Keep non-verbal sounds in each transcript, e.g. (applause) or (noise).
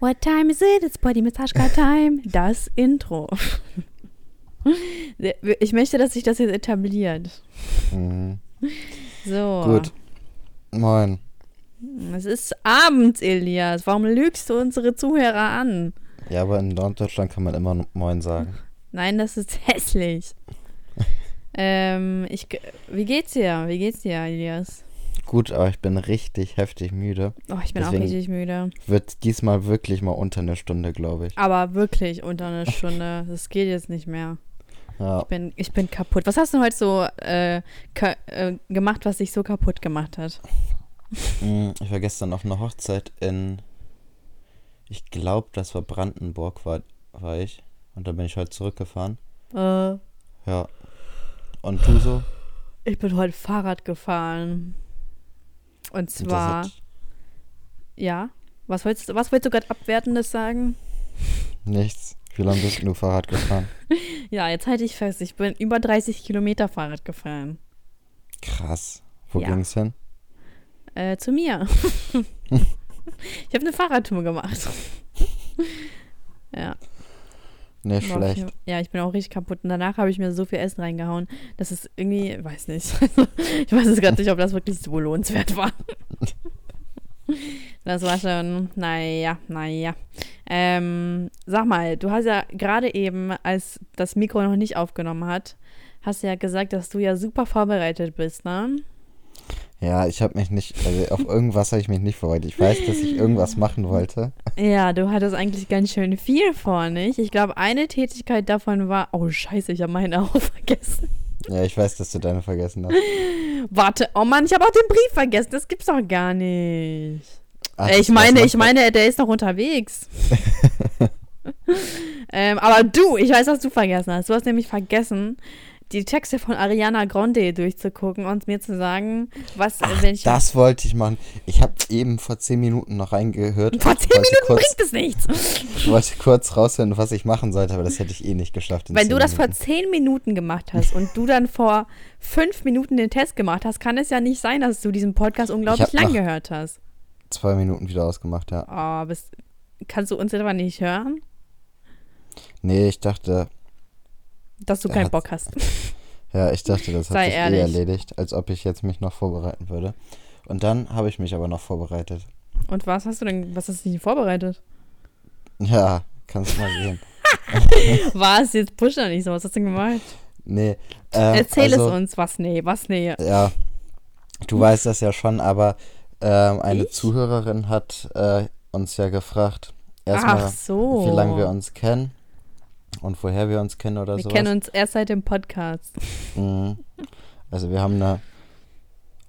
What time is it? It's Body Massage Time. Das Intro. (laughs) Ich möchte, dass sich das jetzt etabliert. Mhm. So. Gut. Moin. Es ist abends, Elias. Warum lügst du unsere Zuhörer an? Ja, aber in Norddeutschland kann man immer Moin sagen. Nein, das ist (laughs) hässlich. (laughs) ähm, ich, wie geht's dir? Wie geht's dir, Elias? Gut, aber ich bin richtig heftig müde. Oh, ich bin Deswegen- auch richtig müde. Wird diesmal wirklich mal unter eine Stunde, glaube ich. Aber wirklich unter einer Stunde. Das geht jetzt nicht mehr. Ja. Ich bin, ich bin kaputt. Was hast du heute so äh, äh, gemacht, was dich so kaputt gemacht hat? Mm, Ich war gestern auf einer Hochzeit in, ich glaube, das war Brandenburg, war, war ich. Und da bin ich heute zurückgefahren. Äh, Ja. Und du so? ich bin heute Fahrrad gefahren. Und zwar, ja. Was wolltest, du- was wolltest du gerade Abwertendes sagen? nichts. Wie lange bist du Fahrrad gefahren? (laughs) Ja, jetzt halte ich fest. Ich bin über 30 Kilometer Fahrrad gefahren. Krass. Wo Ja. ging's hin? Äh, zu mir. (laughs) (laughs) ich habe eine Fahrradtour gemacht. ja. Nicht schlecht. jeden- Ja, ich bin auch richtig kaputt. Und danach habe ich mir so viel Essen reingehauen, dass es irgendwie, weiß nicht. (laughs) ich weiß es gerade nicht, ob das wirklich so lohnenswert war. (laughs) das war schon, naja, naja. Ähm, sag mal, du hast ja gerade eben, als das Mikro noch nicht aufgenommen hat, hast du ja gesagt, dass du ja super vorbereitet bist, ne? Ja, ich habe mich nicht, also auf irgendwas habe ich mich nicht vorbereitet. Ich weiß, dass ich irgendwas machen wollte. Ja, du hattest eigentlich ganz schön viel vor, nicht? Ich glaube, eine Tätigkeit davon war, oh scheiße, ich habe meine auch (laughs) vergessen. Ja, ich weiß, dass du deine vergessen hast. Warte, oh Mann, ich habe auch den Brief vergessen. Das gibt's doch gar nicht. Ach, Äh, ich meine, ich meine, der ist noch unterwegs. (laughs) ähm, aber du, ich weiß, was du vergessen hast. Du hast nämlich vergessen, die Texte von Ariana Grande durchzugucken und mir zu sagen, was, Ach, welche. das wollte ich machen. Ich habe eben vor zehn Minuten noch reingehört. Vor zehn Minuten kurz, bringt es nichts. Ich wollte kurz rausfinden, was ich machen sollte, aber das hätte ich eh nicht geschafft. Wenn du das vor Minuten. zehn Minuten gemacht hast und du dann vor fünf Minuten den Test gemacht hast, kann es ja nicht sein, dass du diesen Podcast unglaublich lang gehört hast. Zwei Minuten wieder ausgemacht, ja. Oh, bist, kannst du uns etwa nicht hören, Nee, ich dachte, dass du Er keinen Bock hast? (laughs) ja, ich dachte, das hat sich ehrlich. eh erledigt, als ob ich jetzt mich noch vorbereiten würde. Und dann habe ich mich aber noch vorbereitet. Und was hast du denn, was hast du denn vorbereitet? Ja, kannst mal sehen. (laughs) Was? Jetzt push doch nicht so. Was hast du denn gemacht? Nee. Ähm, Erzähl also, es uns. Was? Nee, was? Nee. Ja, du weißt das ja schon, aber ähm, eine Ich? Zuhörerin hat äh, uns ja gefragt, erstmal, so. wie lange wir uns kennen und woher wir uns kennen oder Wir sowas. kennen uns erst seit dem Podcast. (laughs) Mhm. Also wir haben eine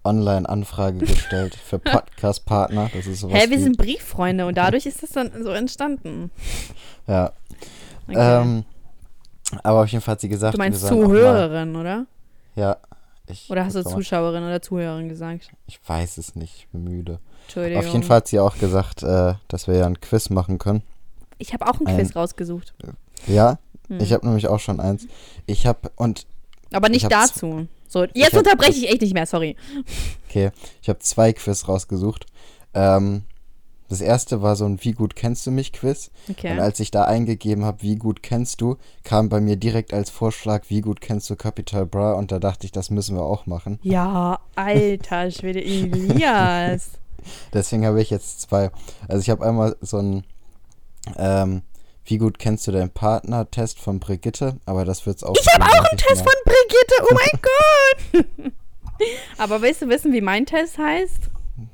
Online-Anfrage gestellt für (laughs) Podcast-Partner. Das ist sowas Hä, wir wie, sind Brieffreunde und dadurch ist das dann so entstanden. (laughs) ja. Okay. Ähm, aber auf jeden Fall hat sie gesagt, du meinst wir auch mal, Zuhörerin, oder? ja. Ich, Oder hast du. Zuschauerin oder Zuhörerin gesagt? ich weiß es nicht, ich bin müde. Entschuldigung. Auf jeden Fall hat sie auch gesagt, äh, dass wir ja ein Quiz machen können. Ich habe auch ein Ein- Quiz rausgesucht. Ja, Hm. ich habe nämlich auch schon eins. Ich habe und Aber nicht ich hab dazu. So, jetzt hab- unterbreche ich echt nicht mehr, sorry. okay, ich habe zwei Quiz rausgesucht. Ähm, das erste war so ein Wie gut kennst du mich Quiz. Und Okay. als ich da eingegeben habe, wie gut kennst du, kam bei mir direkt als Vorschlag, wie gut kennst du Capital Bra und da dachte ich, das müssen wir auch machen. Ja, alter Schwede, Elias. (laughs) Deswegen habe ich jetzt zwei. Also ich habe einmal so ein ähm, wie gut kennst du deinen Partner-Test von Brigitte, aber das wird's auch. Ich habe auch einen Test von Brigitte, oh mein (laughs) Gott. (laughs) Aber willst du wissen, wie mein Test heißt?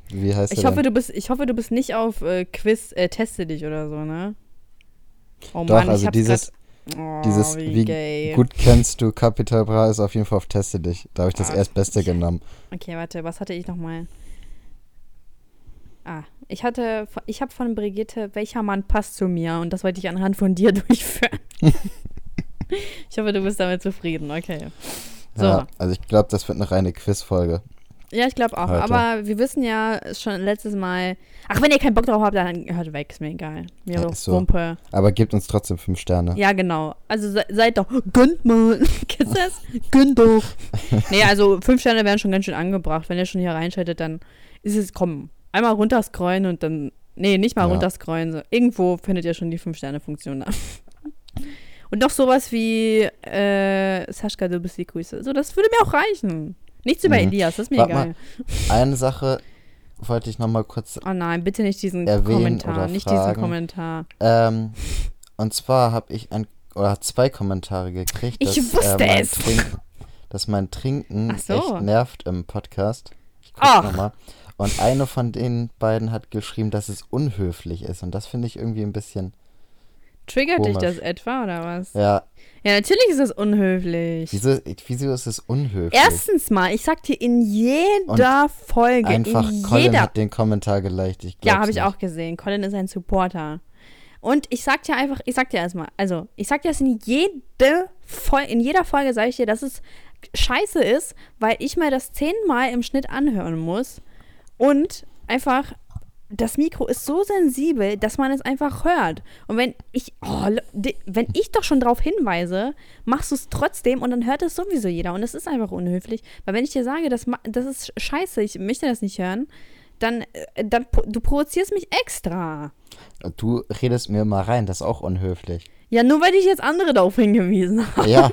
Wie heißt Ich hoffe, denn? du bist, ich hoffe, du bist nicht auf äh, Quiz, äh, teste dich oder so, ne? Oh Doch, Mann, also ich hab's dieses, grad, oh, dieses wie, wie gut kennst du Capital Bra ist auf jeden Fall auf Teste dich. Da habe ich das Ah, Erstbeste ich- genommen. Okay, warte, was hatte ich nochmal? Ah, ich hatte, ich habe von Brigitte, welcher Mann passt zu mir? Und das wollte ich anhand von dir (laughs) durchführen. (laughs) ich hoffe, du bist damit zufrieden, okay. So, Ja, ja, also ich glaube, das wird eine reine Quizfolge. ich glaube auch. Heute. Aber wir wissen ja schon letztes Mal, ach, wenn ihr keinen Bock drauf habt, dann hört weg, ist mir egal. Mir Ja, ist so. Wumpe. Aber gebt uns trotzdem fünf Sterne. Ja, genau. Also se seid doch, gönnt mal. (laughs) Kennst du das? Gönnt doch. nee, also fünf Sterne wären schon ganz schön angebracht. Wenn ihr schon hier reinschaltet, dann ist es, komm, einmal runterscrollen und dann Nee, nicht mal Ja. runterscrollen. So. Irgendwo findet ihr schon die 5-Sterne-Funktion da. (laughs) Und noch sowas wie, äh, Sascha, du bist die Grüße. So, das würde mir auch reichen. Nichts über Mhm. Elias, das ist mir Warte egal. Eine Sache wollte ich nochmal kurz Oh nein, bitte nicht diesen Kommentar. Nicht diesen. Kommentar. Ähm, und zwar habe ich ein oder zwei Kommentare gekriegt, Ich dass, wusste äh, mein es. Trinken, dass mein Trinken so. echt nervt im Podcast. Ich guck Ach. Und eine von den beiden hat geschrieben, dass es unhöflich ist. Und das finde ich irgendwie ein bisschen. Triggert dich Komisch. das etwa oder was? Ja, Ja, natürlich ist das unhöflich. wieso, wieso ist es unhöflich? Erstens mal, ich sag dir in jeder Folge, Einfach in Colin jeder hat den Kommentar geliked. Ich Ja, habe ich auch gesehen. Colin ist ein Supporter. Und ich sag dir einfach, ich sag dir erstmal, also ich sag dir das in jede Fol in jeder Folge sage ich dir, dass es scheiße ist, weil ich mir das zehnmal im Schnitt anhören muss. Und einfach, das Mikro ist so sensibel, dass man es einfach hört. Und wenn ich, oh, wenn ich doch schon darauf hinweise, machst du es trotzdem und dann hört es sowieso jeder. Und es ist einfach unhöflich. Weil wenn ich dir sage, das, das ist scheiße, ich möchte das nicht hören, dann, äh, dann du provozierst mich extra. Du redest mir mal rein, das ist auch unhöflich. Ja, nur weil ich jetzt andere darauf hingewiesen habe. Ja,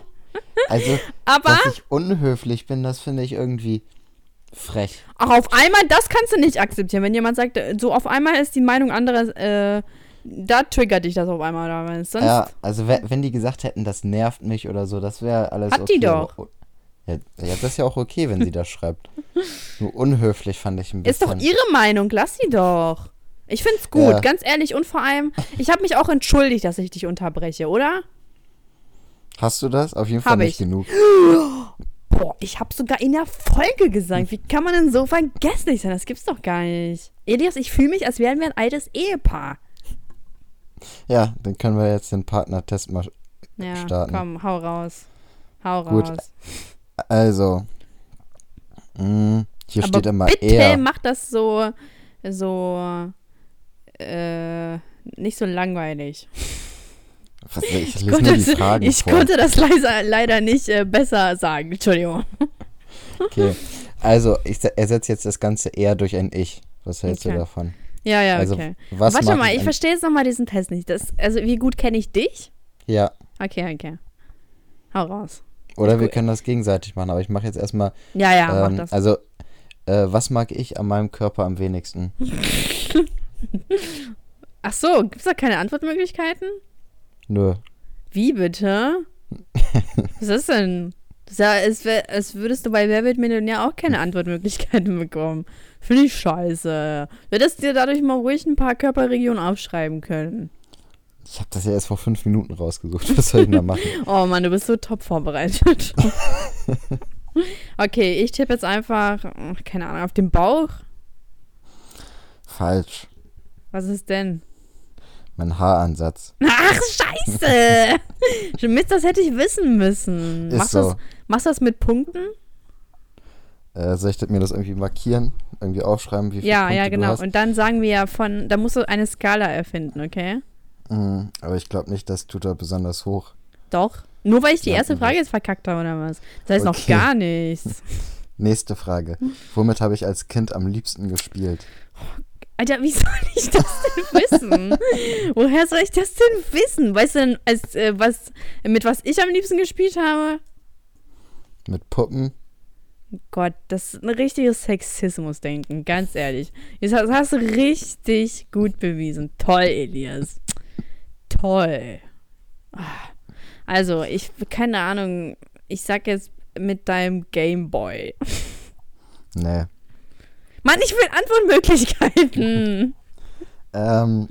also, (laughs) Aber dass ich unhöflich bin, das finde ich irgendwie frech. auch auf einmal, das kannst du nicht akzeptieren. Wenn jemand sagt, so auf einmal ist die Meinung anderer, äh, da triggert dich das auf einmal oder. Sonst, Ja, also we- wenn die gesagt hätten, das nervt mich oder so, das wäre alles Hat okay. die doch. aber- Ja, ja, das ist ja auch okay, wenn sie das schreibt. (laughs) Nur unhöflich fand ich ein ist bisschen. doch ihre Meinung, lass sie doch. Ich find's gut, Ja. ganz ehrlich. Und vor allem, ich habe mich auch entschuldigt, dass ich dich unterbreche, oder? Hast du das? Auf jeden Fall Hab nicht ich. genug. (gasps) (laughs) Boah, ich habe sogar in der Folge gesagt. Wie kann man denn so vergesslich sein? Das gibt's doch gar nicht. Elias, ich fühle mich, als wären wir ein altes Ehepaar. Ja, dann können wir jetzt den Partnertest mal. Ja, Starten. komm, hau raus. Hau Gut. raus. Also. Mh, hier Aber steht immer bitte er. mach das so, so, äh, nicht so langweilig. Was, ich Ich, konnte, ich konnte das leider, leider nicht äh, besser sagen. Entschuldigung. Okay. Also, ich se- ersetze jetzt das Ganze eher durch ein Ich. Was hältst Okay. du davon? Ja, ja, Also, okay. was Warte mal, ich an- verstehe jetzt nochmal diesen Test nicht. Das, also, wie gut kenne ich dich? Ja. Okay, okay. Hau raus. Oder wir Gut. können das gegenseitig machen, aber ich mache jetzt erstmal. Ja, ja, ähm, mach das. Also, äh, was mag ich an meinem Körper am wenigsten? (laughs) Ach so, gibt's da keine Antwortmöglichkeiten? Nö. Wie bitte? Was ist denn? Ja, als, wär, als würdest du bei Wer wird Millionär auch keine Antwortmöglichkeiten bekommen. Finde ich scheiße. Würdest dir dadurch mal ruhig ein paar Körperregionen aufschreiben können. Ich habe das ja erst vor fünf Minuten rausgesucht. Was soll ich denn da machen? (laughs) Oh Mann, du bist so top vorbereitet. (laughs) okay, ich tippe jetzt einfach, ach, keine Ahnung, auf den Bauch. Falsch. Was ist denn? Mein Haaransatz. Ach, scheiße! (laughs) Mist, das hätte ich wissen müssen. Ist Machst, so. das, machst du das mit Punkten? Äh, soll ich das- mir das irgendwie markieren? Irgendwie aufschreiben, wie viele Ja, Punkte ja, du genau. Und dann sagen wir ja von, da musst du eine Skala erfinden, okay? Mhm, aber ich glaube nicht, das tut er besonders hoch. Doch. Nur weil ich die Ja, erste. Frage jetzt verkackt habe oder was? Das heißt noch Okay. gar nichts. (laughs) Nächste Frage. Womit habe ich als Kind am liebsten gespielt? Alter, wie soll (laughs) ich das denn wissen? Woher soll ich das denn wissen? Weißt du denn, als, äh, was, mit was ich am liebsten gespielt habe? Mit Puppen? Gott, das ist ein richtiges Sexismus-Denken, ganz ehrlich. Das hast, du richtig gut bewiesen. Toll, Elias. Toll. Ah. Also, ich, keine Ahnung, ich sag jetzt mit deinem Gameboy. Nee. Mann, ich will Antwortmöglichkeiten. Ähm,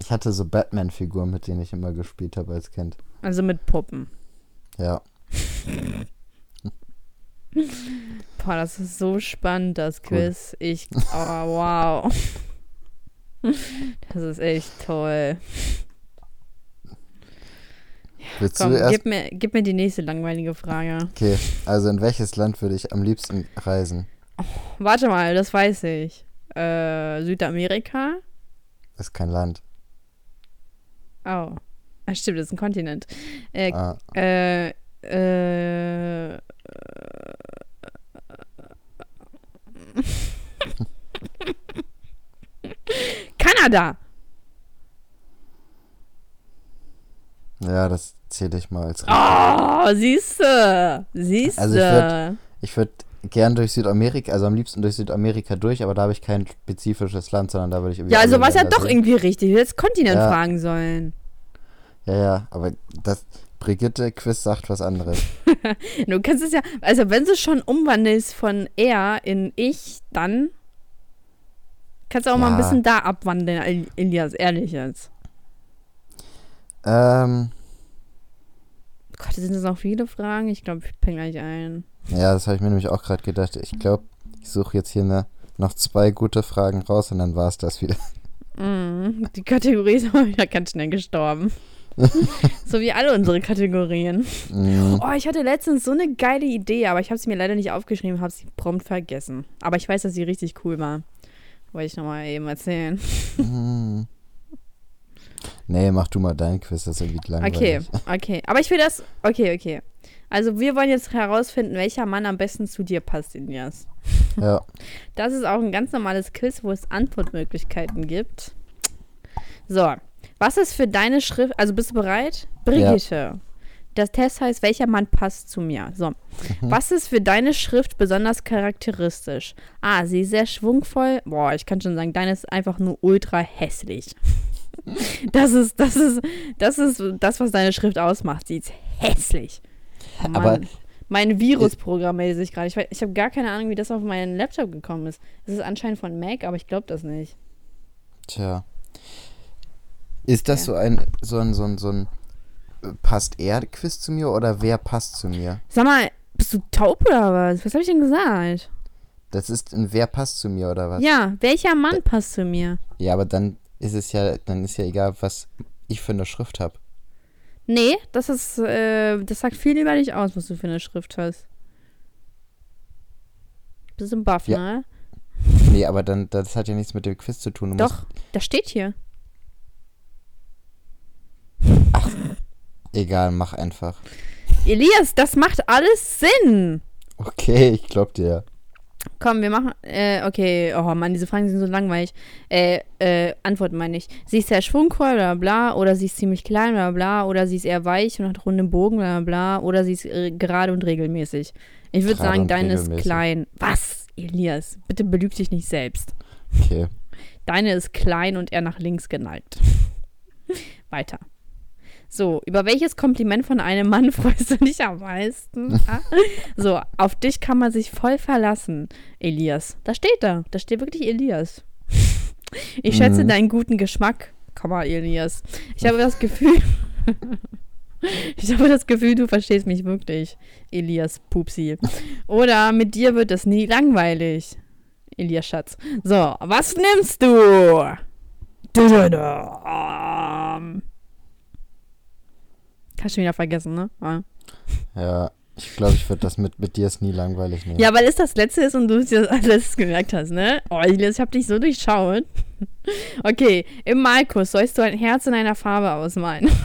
ich hatte so Batman-Figuren, mit denen ich immer gespielt habe als Kind. Also mit Puppen. Ja. Boah, das ist so spannend, das Quiz. Ich, oh, wow. Das ist echt toll. Willst Komm, gib mir, gib mir die nächste langweilige Frage. Okay, also in welches Land würde ich am liebsten reisen? Warte mal, das weiß ich. Äh, Südamerika? Das ist kein Land. Oh. Ah, stimmt, das ist ein Kontinent. Äh, Ah, äh, äh, keine (laughs) Kanada. Ja, das zähle ich mal als Oh, siehste. Siehste. Also ich würd- Ich würde gern durch Südamerika, also am liebsten durch Südamerika durch, aber da habe ich kein spezifisches Land, sondern da würde ich irgendwie. ja, also war es ja doch sehen. irgendwie richtig. Du hättest Kontinent Ja. fragen sollen. Ja, ja, aber das Brigitte-Quiz sagt was anderes. (laughs) Du kannst es ja, also wenn du es schon umwandelst von er in ich, dann kannst du auch mal ein Ja. bisschen da abwandeln, El- Elias, ehrlich jetzt. ähm, Gott, sind das noch viele Fragen? Ich glaube, ich peng gleich ein. Ja, das habe ich mir nämlich auch gerade gedacht. Ich glaube, ich suche jetzt hier ne, noch zwei gute Fragen raus und dann war es das wieder. Mm, die Kategorie ist (laughs) aber wieder ganz schnell gestorben. (laughs) so wie alle unsere Kategorien. Mm, Oh, ich hatte letztens so eine geile Idee, aber ich habe sie mir leider nicht aufgeschrieben, habe sie prompt vergessen. Aber ich weiß, dass sie richtig cool war. Wollte ich nochmal eben erzählen. mm. Nee, mach du mal dein Quiz, das ist irgendwie Okay, langweilig. okay. Aber ich will das. Okay, okay. Also, wir wollen jetzt herausfinden, welcher Mann am besten zu dir passt, Ilias. Ja, (laughs) Das ist auch ein ganz normales Quiz, wo es Antwortmöglichkeiten gibt. So, was ist für deine Schrift. Also, bist du bereit? Brigitte. Das Test heißt, welcher Mann passt zu mir. So. Was ist für deine Schrift besonders charakteristisch? Ah, sie ist sehr schwungvoll. Boah, ich kann schon sagen, deine ist einfach nur ultra hässlich. (laughs) Das ist, das ist, das ist das, was deine Schrift ausmacht. Sie ist hässlich. Mann, Aber- mein Virusprogramm meldet sich gerade. Ich, ich habe gar keine Ahnung, wie das auf meinen Laptop gekommen ist. Es ist anscheinend von Mac, aber ich glaube das nicht. tja. Ist das Ja. so ein, so ein, so ein, so ein äh, passt er Quiz zu mir oder wer passt zu mir? Sag mal, bist du taub oder was? Was habe ich denn gesagt? Das ist ein wer passt zu mir oder was? Ja, welcher Mann passt zu mir? Ja, aber dann ist es ja, dann ist ja egal, was ich für eine Schrift habe. Nee, das ist, äh, das sagt viel über dich aus, was du für eine Schrift hast. Bist ein Buff, Ja. ne? Nee, aber dann, das hat ja nichts mit dem Quiz zu tun. Du Doch, das steht hier. Musst, egal, mach einfach. Elias, das macht alles Sinn. Okay, ich glaub dir. Komm, wir machen, äh, okay, oh Mann, diese Fragen sind so langweilig. Äh, äh, Antworten meine ich. Sie ist sehr schwungvoll, bla bla, oder sie ist ziemlich klein, bla bla, oder sie ist eher weich und hat runden Bogen, bla bla, oder sie ist äh, gerade und regelmäßig. Ich würde sagen, deine ist klein. Was, Elias? Bitte belüg dich nicht selbst. Okay. Deine ist klein und eher nach links geneigt. (laughs) Weiter. So, über welches Kompliment von einem Mann (laughs) freust du dich am meisten? Ah? so, auf dich kann man sich voll verlassen, Elias. Da steht da. Da steht wirklich Elias. Ich schätze Mhm. deinen guten Geschmack, Komma, Elias. Ich habe das Gefühl. (laughs) ich habe das Gefühl, du verstehst mich wirklich, Elias Pupsi. Oder mit dir wird es nie langweilig. Elias Schatz. So, was nimmst du? Hast du wieder vergessen, ne? Ja. Ja, ich glaube, ich würde das mit, mit dir ist nie langweilig nehmen. ja, weil es das letzte ist und du es dir als letztes gemerkt hast, ne? Oh, ich hab dich so durchschaut. (laughs) Okay, im Malkurs sollst du ein Herz in einer Farbe ausmalen. (laughs)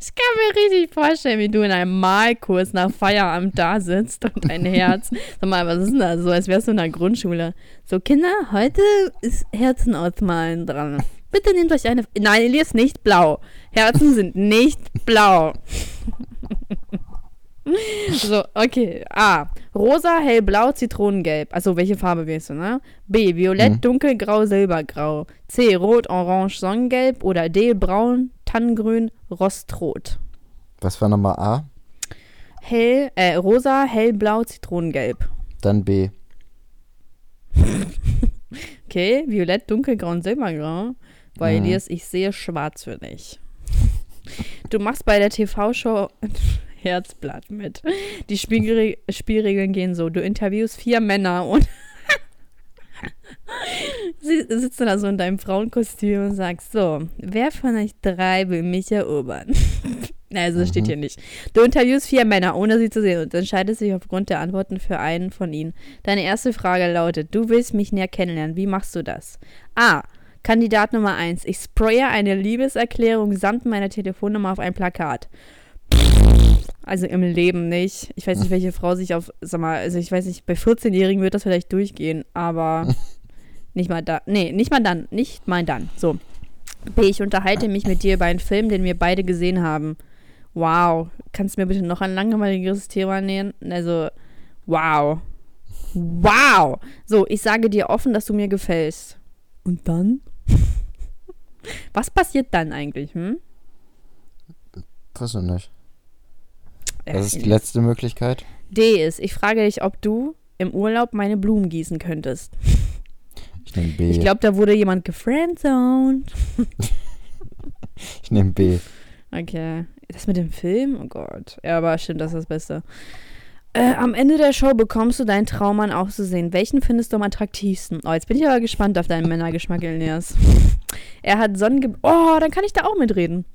Ich kann mir richtig vorstellen, wie du in einem Malkurs nach Feierabend da sitzt und ein Herz. Sag mal, was ist denn das? So, als wärst du in der Grundschule. So, Kinder, heute ist Herzen ausmalen dran. Bitte nehmt euch eine. Nein, Elias, nicht blau. Herzen sind nicht blau. (laughs) so, okay. A. Rosa, hellblau, zitronengelb. Also, welche Farbe wählst du, ne? B. Violett, Mhm. dunkelgrau, silbergrau. C. Rot, orange, sonnengelb. Oder D. Braun, tannengrün, rostrot. Was war nochmal A? Hell, äh, rosa, hellblau, zitronengelb. Dann B. (laughs) Okay, violett, dunkelgrau und silbergrau. Bei Mhm. Elias, ich sehe schwarz für dich. Du machst bei der TV-Show (laughs) Herzblatt mit. Die Spielre Spielregeln gehen so. Du interviewst vier Männer und (laughs) Sie sitzen da so in deinem Frauenkostüm und sagst so, wer von euch drei will mich erobern? (laughs) Also das steht hier nicht. Du interviewst vier Männer, ohne sie zu sehen und entscheidest dich aufgrund der Antworten für einen von ihnen. Deine erste Frage lautet, du willst mich näher kennenlernen. Wie machst du das? A. Kandidat Nummer 1. Ich spraye eine Liebeserklärung samt meiner Telefonnummer auf ein Plakat. Also im Leben nicht. Ich weiß nicht, welche Frau sich auf, sag mal, also ich weiß nicht, bei 14-Jährigen wird das vielleicht durchgehen, aber (laughs) Nicht mal da. Nee, nicht mal dann. Nicht mal dann. So. B. Ich unterhalte mich mit dir über einen Film, den wir beide gesehen haben. Wow. Kannst du mir bitte noch ein langweiligeres Thema nähen? Also, wow. Wow. So, ich sage dir offen, dass du mir gefällst. Und dann? Was passiert dann eigentlich, hm? Weiß ich nicht. Ja, Das ist die letzte Möglichkeit. D ist, ich frage dich, ob du im Urlaub meine Blumen gießen könntest. Ich nehme B. Ich glaube, da wurde jemand gefriendzoned. (laughs) ich nehme B. Okay. Das mit dem Film? Oh Gott. Ja, aber stimmt, das ist das Beste. Äh, am Ende der Show bekommst du deinen Traummann auch zu sehen. Welchen findest du am attraktivsten? Oh, jetzt bin ich aber gespannt auf deinen Männergeschmack, Elias. Er hat sonnenge... Oh, dann kann ich da auch mitreden.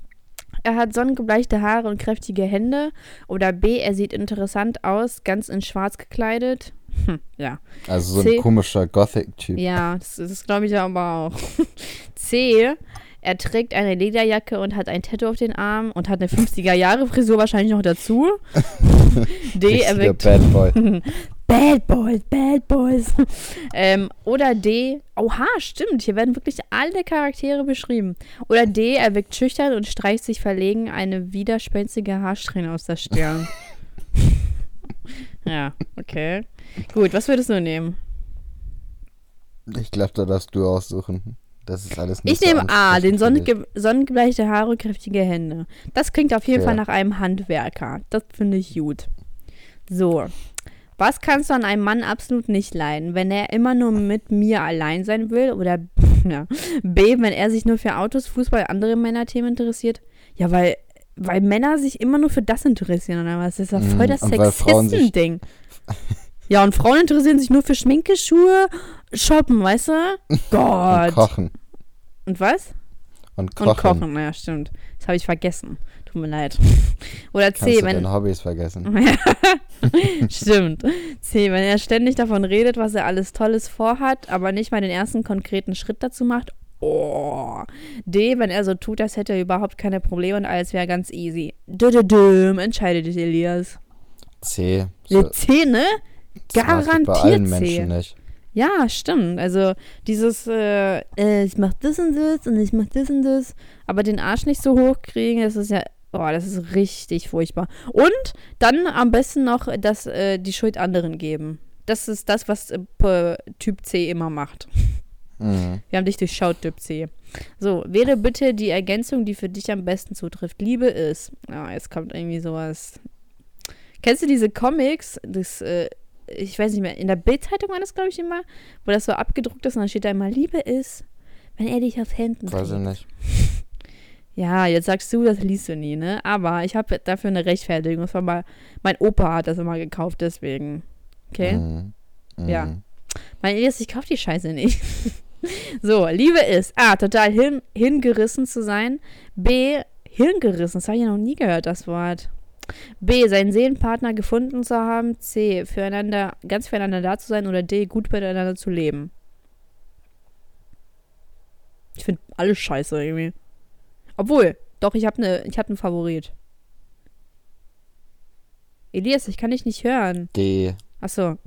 Er hat sonnengebleichte Haare und kräftige Hände. Oder B, er sieht interessant aus, ganz in schwarz gekleidet. Hm, ja. Also so C. ein komischer Gothic-Typ. Ja, das, das glaube ich aber auch. (laughs) C. Er trägt eine Lederjacke und hat ein Tattoo auf den Arm und hat eine 50er-Jahre-Frisur wahrscheinlich noch dazu. (laughs) D. Er wirkt. Bad Boy. (laughs) Bad Boys, Bad Boys. ähm, oder D. Oha, stimmt. Hier werden wirklich alle Charaktere beschrieben. Oder D. Er wirkt schüchtern und streicht sich verlegen eine widerspenstige Haarsträhne aus der Stirn. (laughs) ja, okay. Gut, was würdest du nehmen? Ich glaube, da darfst du aussuchen. Das ist alles nicht Ich so nehme A, den sonnenge sonnengebleichte Haare und kräftige Hände. Das klingt auf jeden Ja. Fall nach einem Handwerker. Das finde ich gut. So. Was kannst du an einem Mann absolut nicht leiden? Wenn er immer nur mit mir allein sein will? Oder (laughs) ja. B, wenn er sich nur für Autos, Fußball, andere Männerthemen interessiert? Ja, weil, weil Männer sich immer nur für das interessieren, oder was? Das ist ja voll Mhm, das Sexisten-Ding. (laughs) Ja, und Frauen interessieren sich nur für Schminke, Schuhe, Shoppen, weißt du? Gott. Und kochen. Und was? Und kochen. Und kochen, ja, stimmt. Das habe ich vergessen. Tut mir leid. Oder Kannst C, du wenn. deine Hobbys vergessen. (laughs) stimmt. C, wenn er ständig davon redet, was er alles Tolles vorhat, aber nicht mal den ersten konkreten Schritt dazu macht. Oh. D, wenn er so tut, als hätte er überhaupt keine Probleme und alles wäre ganz easy. Dödödüm, entscheide dich, Elias. C. So. C, ne? ich bei Garantiert allen C. Menschen nicht. Ja, stimmt. Also dieses, äh, äh, ich mach das und das und ich mach das und das, aber den Arsch nicht so hochkriegen, das ist ja, oh, das ist richtig furchtbar. Und dann am besten noch das, äh, die Schuld anderen geben. Das ist das, was äh, Typ C immer macht. Mhm. Wir haben dich durchschaut, Typ C. So, wähle bitte die Ergänzung, die für dich am besten zutrifft. Liebe ist. Ja, jetzt kommt irgendwie sowas. Kennst du diese Comics? Das, äh, ich weiß nicht mehr, in der Bildzeitung war das, glaube ich, immer, wo das so abgedruckt ist und dann steht da immer, Liebe ist, wenn er dich auf Händen Weiß ich nicht. (laughs) Ja, jetzt sagst du, das liest du nie, ne? Aber ich habe dafür eine Rechtfertigung. Das war mal, mein Opa hat das immer gekauft, deswegen. Okay? Mhm. Mhm. Ja. Mein Elias, ich kauf die Scheiße nicht. (laughs) so, Liebe ist A, total hin, hingerissen zu sein. B, hirngerissen, das habe ich ja noch nie gehört, das Wort. B, seinen Seelenpartner gefunden zu haben. C, füreinander, ganz füreinander da zu sein. Oder D, gut miteinander zu leben. Ich finde alles scheiße irgendwie. Obwohl, doch, ich habe ne, ich hab einen Favorit. Elias, ich kann dich nicht hören. D. Achso.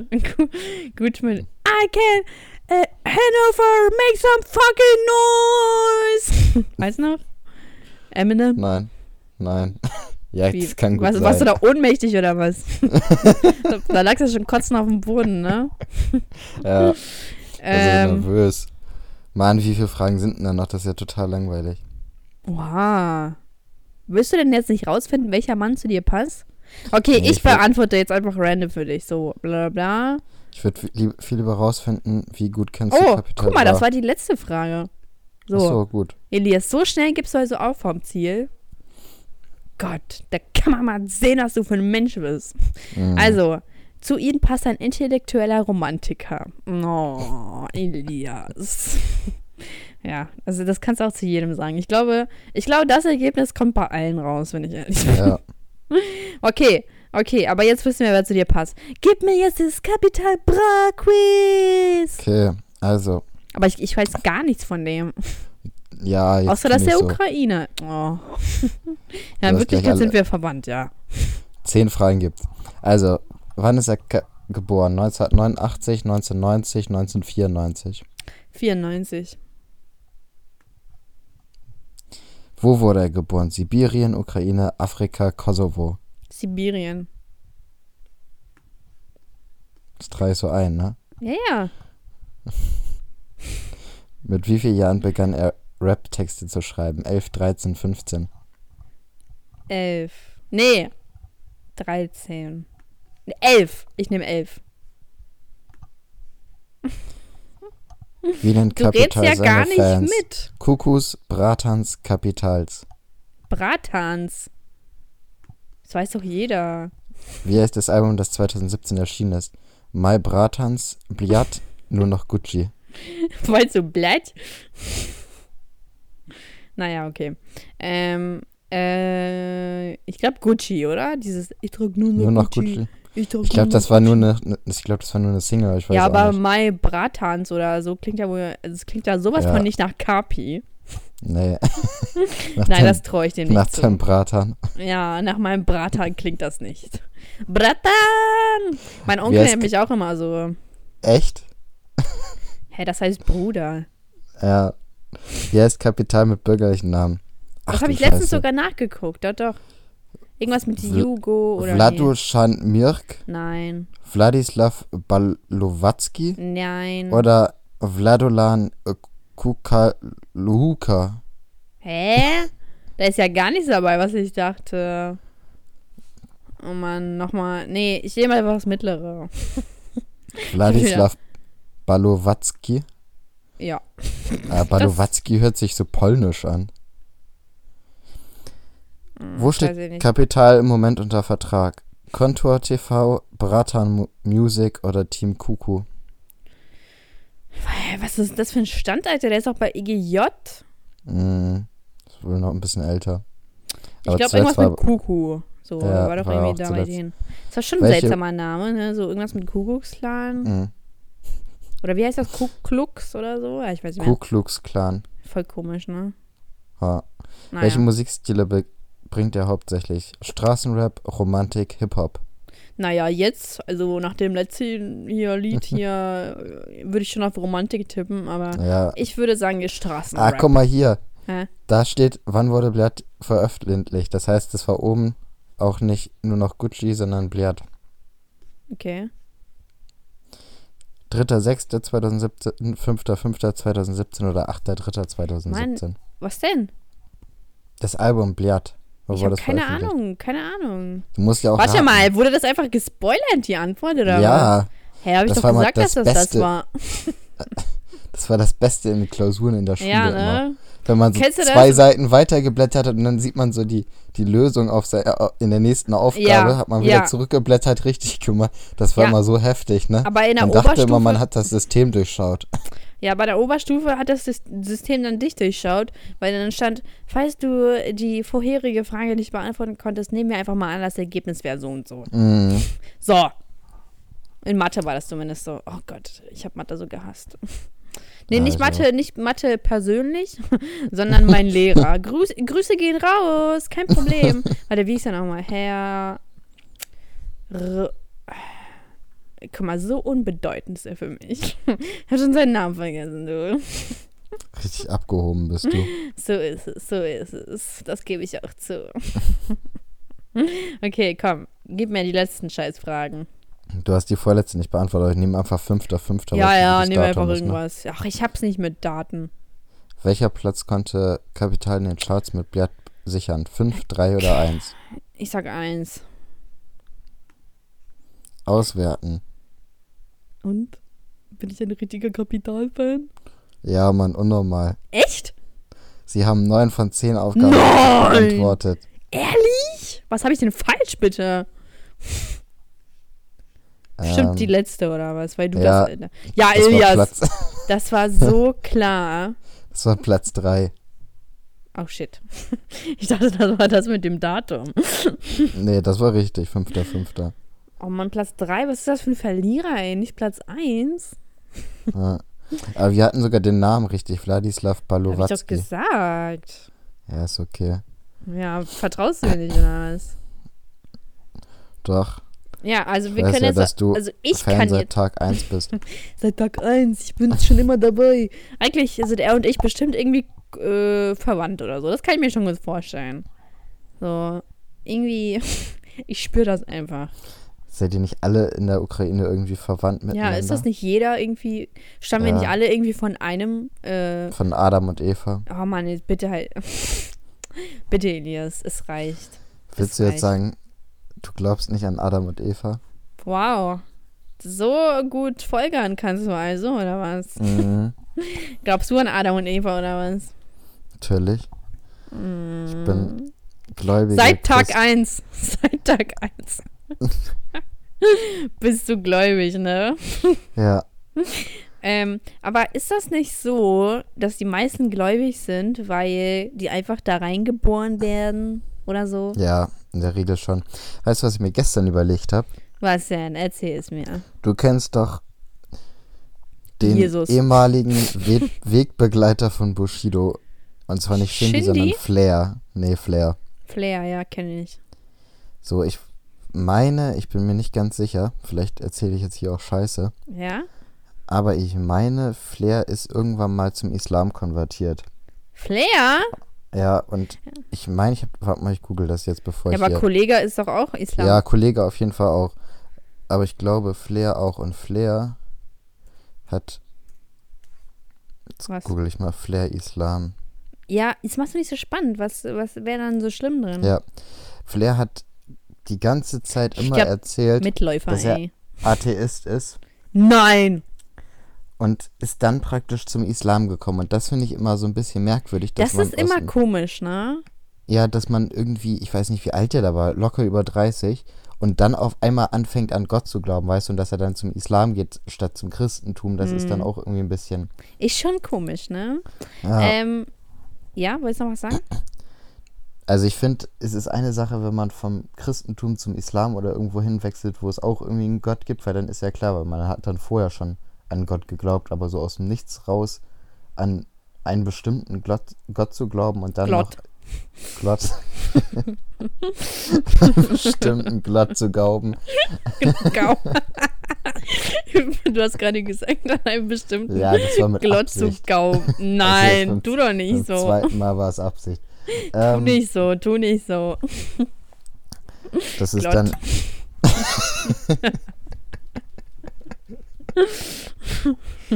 gut, (laughs) gut mit. I can. Uh, Hanover, make some fucking noise! (laughs) Weißt du noch? Eminem? Nein. Nein. (laughs) ja, Wie, das kann gut was, sein. warst du da ohnmächtig oder was? (laughs) da lagst du schon kotzen auf dem Boden, ne? (laughs) ja, also Ähm, nervös. Mann, wie viele Fragen sind denn da noch? Das ist ja total langweilig. Wow. Willst du denn jetzt nicht rausfinden, welcher Mann zu dir passt? Okay, Nee, ich, ich beantworte jetzt einfach random für dich. So, bla bla. Ich würde viel, lieber rausfinden, wie gut kennst du Oh, Kapital guck mal, das Bra. war die letzte Frage. So, so, gut. Elias, so schnell gibst du also auf vom Ziel. Gott, da kann man mal sehen, was du für ein Mensch bist. Mhm. Also, zu ihnen passt ein intellektueller Romantiker. Oh, Elias. (laughs) ja, also das kannst du auch zu jedem sagen. Ich glaube, ich glaube, das Ergebnis kommt bei allen raus, wenn ich ehrlich bin. Ja, (laughs) Okay, okay, aber jetzt wissen wir, wer zu dir passt. Gib mir jetzt das Capital Bra Quiz. okay. Also, Aber ich, ich weiß gar nichts von dem. ja, jetzt Außer dass der so. Ukraine. Oh. (laughs) ja, in Wirklichkeit sind wir verwandt, ja. zehn Fragen gibt. Also, wann ist er. Geboren? 1989, 1990, 1994. 94. Wo wurde er geboren? Sibirien, Ukraine, Afrika, Kosovo. Sibirien. Das drei so ein, ne? Ja, ja. (laughs) Mit wie vielen Jahren begann er Rap-Texte zu schreiben? 11, 13, 15. Elf. Nee. 13. Elf. Ich nehme elf. Wie nennt Capital ja seine gar nicht Fans? mit. Kukus, Bratans, Kapitals. Bratans. Das weiß doch jeder. Wie heißt das Album, das 2017 erschienen ist? My Bratans, Bliat, nur noch Gucci. (laughs) Weißt du, Blatt? naja, okay. Ähm, äh, ich glaube Gucci, oder? Dieses, ich trage nur noch, Nur noch Gucci. Gucci. Ich, Ich glaube, das war nur eine, ne- ich glaube, das war nur eine Single, ich weiß Ja, aber. Mai Bratans oder so klingt ja wohl, also es klingt ja sowas Ja. von nicht nach Kapi. Nee. (laughs) nach Nein, dem, das traue ich dem nach nicht zu. dem Bratan. Ja, nach meinem Bratan klingt das nicht. Bratan! Mein Onkel nennt mich auch immer so. Echt? Hä, das heißt Bruder. Ja. Wie heißt Kapital mit bürgerlichen Namen? Das Ach habe du ich letztens sogar nachgeguckt, doch, doch. Irgendwas mit Vl- Jugo oder. Vladusan Mirk, Nee. Nein, Wladislav Balowatzki nein. oder Vladolan Kukaluka? Hä? Da ist ja gar nichts dabei, was ich dachte. Oh Mann, nochmal. Nee, ich nehme mal was Mittlere. (laughs) Wladislav Balowatzki? Ja. Äh, Balowatzki hört sich so polnisch an. Hm, Wo ich steht. Kapital im Moment unter Vertrag? Kontor TV, Bratan Mu- Music oder Team Kuku? Was ist das für ein Stand, Alter? Der ist auch bei EGJ. Hm, ist wohl noch ein bisschen älter. Ich Aber glaube, zuletzt irgendwas mit Kuku. So, Ja, war doch war irgendwie auch da bei zuletzt. denen. Das war schon ein seltsamer Name, ne? So irgendwas mit Kuckucksklan. Hm. Oder wie heißt das? Ku Klux oder so? Ja, ich weiß nicht Ku mehr. Klux Klan. Voll komisch, ne? Ha. Naja. Welche Musikstile bringt er hauptsächlich? Straßenrap, Romantik, Hip-Hop. Naja, jetzt, also nach dem letzten hier Lied hier, äh, würde ich schon auf Romantik tippen, aber Ja. ich würde sagen, ihr Straßenrap. Ah, guck mal hier. Hä? Da steht, wann wurde Blatt veröffentlicht. Das heißt, es war oben auch nicht nur noch Gucci, sondern Blatt. Okay. 3.6.2017, 5.5.2017 oder 8.3.2017. Was denn? Das Album Blatt. Wo ich habe das keine? Ahnung, keine Ahnung. Du musst ja auch Warte mal, wurde das einfach gespoilert, die Antwort, oder was? Ja, Hä, hab ich das doch gesagt, dass das das das Beste. war. (laughs) das war das Beste in den Klausuren in der Schule Ja, immer. Wenn man so das? zwei Seiten weitergeblättert hat und dann sieht man so die, die Lösung auf äh, in der nächsten Aufgabe, Ja, hat man wieder ja. zurückgeblättert, richtig gemacht. Das war Ja. immer so heftig, ne? Aber in der man dachte Oberstufe, immer, man hat das System durchschaut. ja, bei der Oberstufe hat das Sys- System dann dich durchschaut, weil dann stand, falls du die vorherige Frage nicht beantworten konntest, nehmen wir einfach mal an, das Ergebnis wäre so und so. Mhm. So. In Mathe war das zumindest so. Oh Gott, ich habe Mathe so gehasst. Nee, nicht Also. Mathe, nicht Mathe persönlich, (laughs) sondern mein Lehrer. (laughs) Grüß, Grüße gehen raus, kein Problem. (laughs) Warte, wie ist er nochmal? Herr. R Guck mal, so unbedeutend ist er für mich. Ich habe schon seinen Namen vergessen, du. Richtig abgehoben bist du. So ist es, so ist es. Das gebe ich auch zu. Okay, komm, gib mir die letzten Scheißfragen. Du hast die vorletzte nicht beantwortet, aber ich nehme einfach fünfter, fünfter. Ja, ja, Datum einfach ist, ne? irgendwas. Ach, ich hab's nicht mit Daten. Welcher Platz konnte Kapital in den Charts mit Blatt sichern? Fünf, drei oder eins? Ich sag eins. Auswerten. Und? Bin ich ein richtiger Kapitalfan? Ja, Mann, unnormal. Echt? Sie haben neun von zehn Aufgaben Nein! beantwortet. Ehrlich? Was habe ich denn falsch, bitte? Stimmt, die Ähm, letzte oder was? Weil du ja, das. Ja, das war, Ilias, Platz, (laughs) das war so klar. das war Platz drei. Oh shit. (laughs) Ich dachte, das war das mit dem Datum. (laughs) Nee, das war richtig. Fünfter, fünfter. Oh Mann, Platz 3, was ist das für ein Verlierer, ey? Nicht Platz 1? Ja. Aber wir hatten sogar den Namen richtig. Wladislav Hab ich doch Balowatzki. gesagt. Ja, ist okay. Ja, vertraust du mir nicht oder was? Doch. Ja, also Ich wir können ja, jetzt. dass du also ich Fan kann seit jetzt. Tag 1 bist. (laughs) Seit Tag 1, ich bin schon immer dabei. Eigentlich sind er und ich bestimmt irgendwie äh, verwandt oder so. Das kann ich mir schon gut vorstellen. So, irgendwie, (laughs) ich spüre das einfach. Seid ihr nicht alle in der Ukraine irgendwie verwandt miteinander? Ja, ist das nicht jeder irgendwie, stammen wir Ja. nicht alle irgendwie von einem, äh, Von Adam und Eva. oh Mann, jetzt bitte halt, (laughs) bitte Elias, es reicht. Willst Es du jetzt reicht. sagen, du glaubst nicht an Adam und Eva? Wow, so gut folgern kannst du also, oder was? Mhm, (laughs) Glaubst du an Adam und Eva, oder was? natürlich. Ich bin gläubiger Seit Tag Christ. 1. (laughs) Seit Tag 1. (laughs) Bist du gläubig, ne? Ja, Ähm, aber ist das nicht so, dass die meisten gläubig sind, weil die einfach da reingeboren werden oder so? ja, in der Regel schon. Weißt du, was ich mir gestern überlegt habe? Was denn? Erzähl es mir. Du kennst doch den Jesus. ehemaligen We (laughs) Wegbegleiter von Bushido. Und zwar nicht Shindy, Shindy? sondern Flair. Nee, Flair. Flair, ja, kenne ich. So, ich meine, ich bin mir nicht ganz sicher, vielleicht erzähle ich jetzt hier auch Scheiße, Ja? aber ich meine, Flair ist irgendwann mal zum Islam konvertiert. Flair? Ja, und ich meine, ich habe, warte mal, ich google das jetzt, bevor Ja, ich aber. Kollege ist doch auch Islam. Ja, Kollege auf jeden Fall auch. Aber ich glaube, Flair auch. Und Flair hat, Was? google ich mal, Flair Islam. Ja, das machst du nicht so spannend. Was, was wäre dann so schlimm drin? Ja, Flair hat die ganze Zeit immer glaub, erzählt, Mitläufer, dass er- ey. Atheist ist Nein! Und ist dann praktisch zum Islam gekommen. Und das finde ich immer so ein bisschen merkwürdig. Dass Das man ist immer dem- komisch, ne? Ja, dass man irgendwie, ich weiß nicht, wie alt der da war, locker über 30 und dann auf einmal anfängt an Gott zu glauben, weißt du, und dass er dann zum Islam geht statt zum Christentum, das ist dann Mhm. auch irgendwie ein bisschen. Ist schon komisch, ne? Ja, Ähm, ja, wolltest du noch was sagen? (clears throat) also ich finde, es ist eine Sache, wenn man vom Christentum zum Islam oder irgendwo hinwechselt, wo es auch irgendwie einen Gott gibt, weil dann ist ja klar, weil man hat dann vorher schon an Gott geglaubt, aber so aus dem Nichts raus an einen bestimmten Gott, Gott zu glauben und dann Glott. noch Glott. (laughs) (laughs) bestimmten Gott zu glauben. Gau. (laughs) du hast gerade gesagt, an einem bestimmten Ja, das war mit Glott zu Absicht. Gau. Also Nein, beim- tu doch nicht so. zweiten Mal war es Absicht. Tu Ähm, nicht so, tu nicht so. das ist Glott. dann.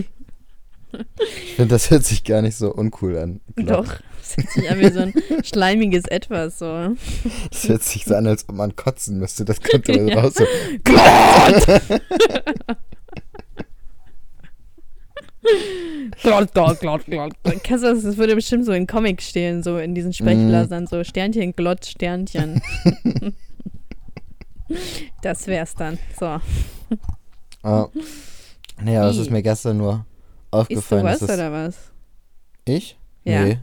Ich finde, das hört sich gar nicht so uncool an. Glott. Doch, das hört sich an wie so ein schleimiges Etwas. So. Das hört sich so an, als ob man kotzen müsste. Das kommt (laughs) aber Ja. raus. So. (laughs) Glott, glott, glott, glott. Kennst du das? Das würde bestimmt so in Comics stehen, so in diesen Sprechblasern, so Sternchen, Glott, Sternchen. (laughs) das wär's dann. So. Oh. Es Wie? ist mir gestern nur Isst du aufgefallen. was oder was? Ich? Ja. Nee.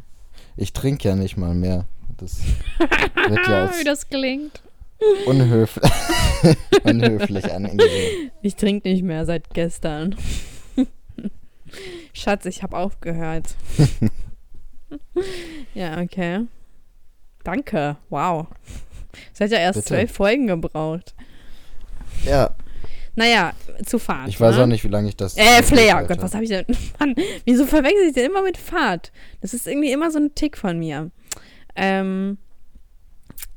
Ich trinke ja nicht mal mehr. Das (laughs) wird ja Wie das klingt. unhöf (laughs) unhöflich angesehen. Ich trinke nicht mehr seit gestern. (laughs) Schatz, ich habe aufgehört. ja, okay. Danke. Wow. Es hat ja erst Bitte. zwölf Folgen gebraucht. Ja, Naja, zu Fahrt. ich weiß ne? auch nicht, wie lange ich das. Äh, Flair. Gott, was habe ich denn? (laughs) Mann, wieso verwechsel ich denn immer mit Fahrt? Das ist irgendwie immer so ein Tick von mir. Ähm,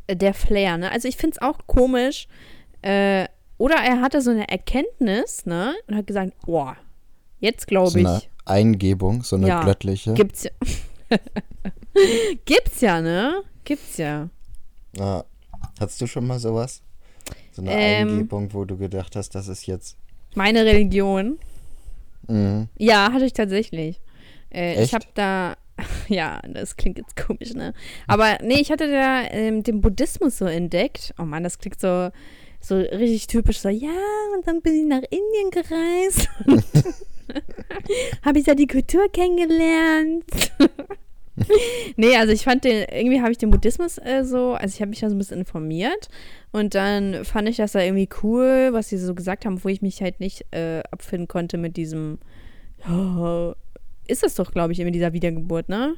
der Flair, ne? Also ich finde es auch komisch. Äh, oder er hatte so eine Erkenntnis, ne? Und hat gesagt, boah, jetzt glaube So ich, eine Eingebung, so eine Ja. göttliche. gibt's ja. (laughs) gibt's ja, ne? Gibt's ja. Ja. Hattest du schon mal sowas? So eine Ähm. Eingebung, wo du gedacht hast, das ist jetzt. Meine Religion. Mhm. Ja, hatte ich tatsächlich. Äh, ich habe da, (laughs) ja, das klingt jetzt komisch, ne? Aber nee, ich hatte da ähm, den Buddhismus so entdeckt. Oh Mann, das klingt so, so richtig typisch, so, ja, und dann bin ich nach Indien gereist. (laughs) habe ich da die Kultur kennengelernt. (laughs) nee, also ich fand den, irgendwie habe ich den Buddhismus äh, so, also ich habe mich da so ein bisschen informiert und dann fand ich das da irgendwie cool, was sie so gesagt haben, wo ich mich halt nicht äh, abfinden konnte mit diesem, ja, ist das doch, glaube ich, irgendwie dieser Wiedergeburt, ne?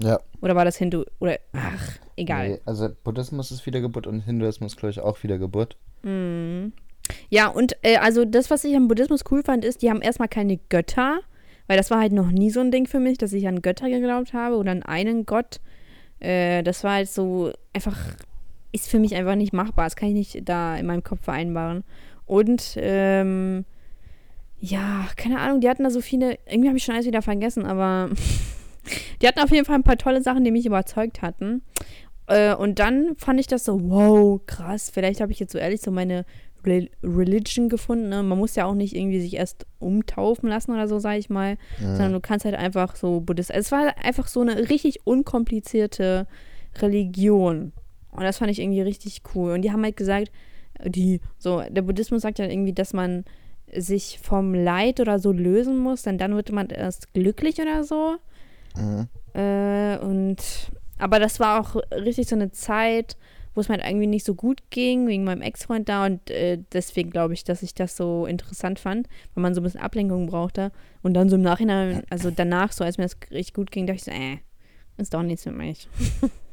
Ja. Oder war das Hindu, oder, ach, egal. Nee, also Buddhismus ist Wiedergeburt und Hinduismus, glaube ich, auch Wiedergeburt. Mhm. Ja, und äh, also das, was ich am Buddhismus cool fand, ist, die haben erstmal keine Götter, weil das war halt noch nie so ein Ding für mich, dass ich an Götter geglaubt habe oder an einen Gott. Äh, das war halt so einfach, ist für mich einfach nicht machbar. Das kann ich nicht da in meinem Kopf vereinbaren. Und, ähm, ja, keine Ahnung, die hatten da so viele, irgendwie habe ich schon alles wieder vergessen, aber (laughs) die hatten auf jeden Fall ein paar tolle Sachen, die mich überzeugt hatten. Äh, und dann fand ich das so, wow, krass, vielleicht habe ich jetzt so ehrlich so meine Re Religion gefunden. Ne? Man muss ja auch nicht irgendwie sich erst umtaufen lassen oder so, sage ich mal, Ja. sondern du kannst halt einfach so Buddhist. Es war einfach so eine richtig unkomplizierte Religion. Und das fand ich irgendwie richtig cool. Und die haben halt gesagt, die, so, der Buddhismus sagt ja irgendwie, dass man sich vom Leid oder so lösen muss, denn dann wird man erst glücklich oder so. Mhm. Äh, und aber das war auch richtig so eine Zeit, wo es mir halt irgendwie nicht so gut ging, wegen meinem Ex-Freund da. Und äh, deswegen glaube ich, dass ich das so interessant fand, weil man so ein bisschen Ablenkung brauchte. Und dann so im Nachhinein, also danach, so als mir das richtig gut ging, dachte ich so, äh, ist doch nichts für mich. (laughs)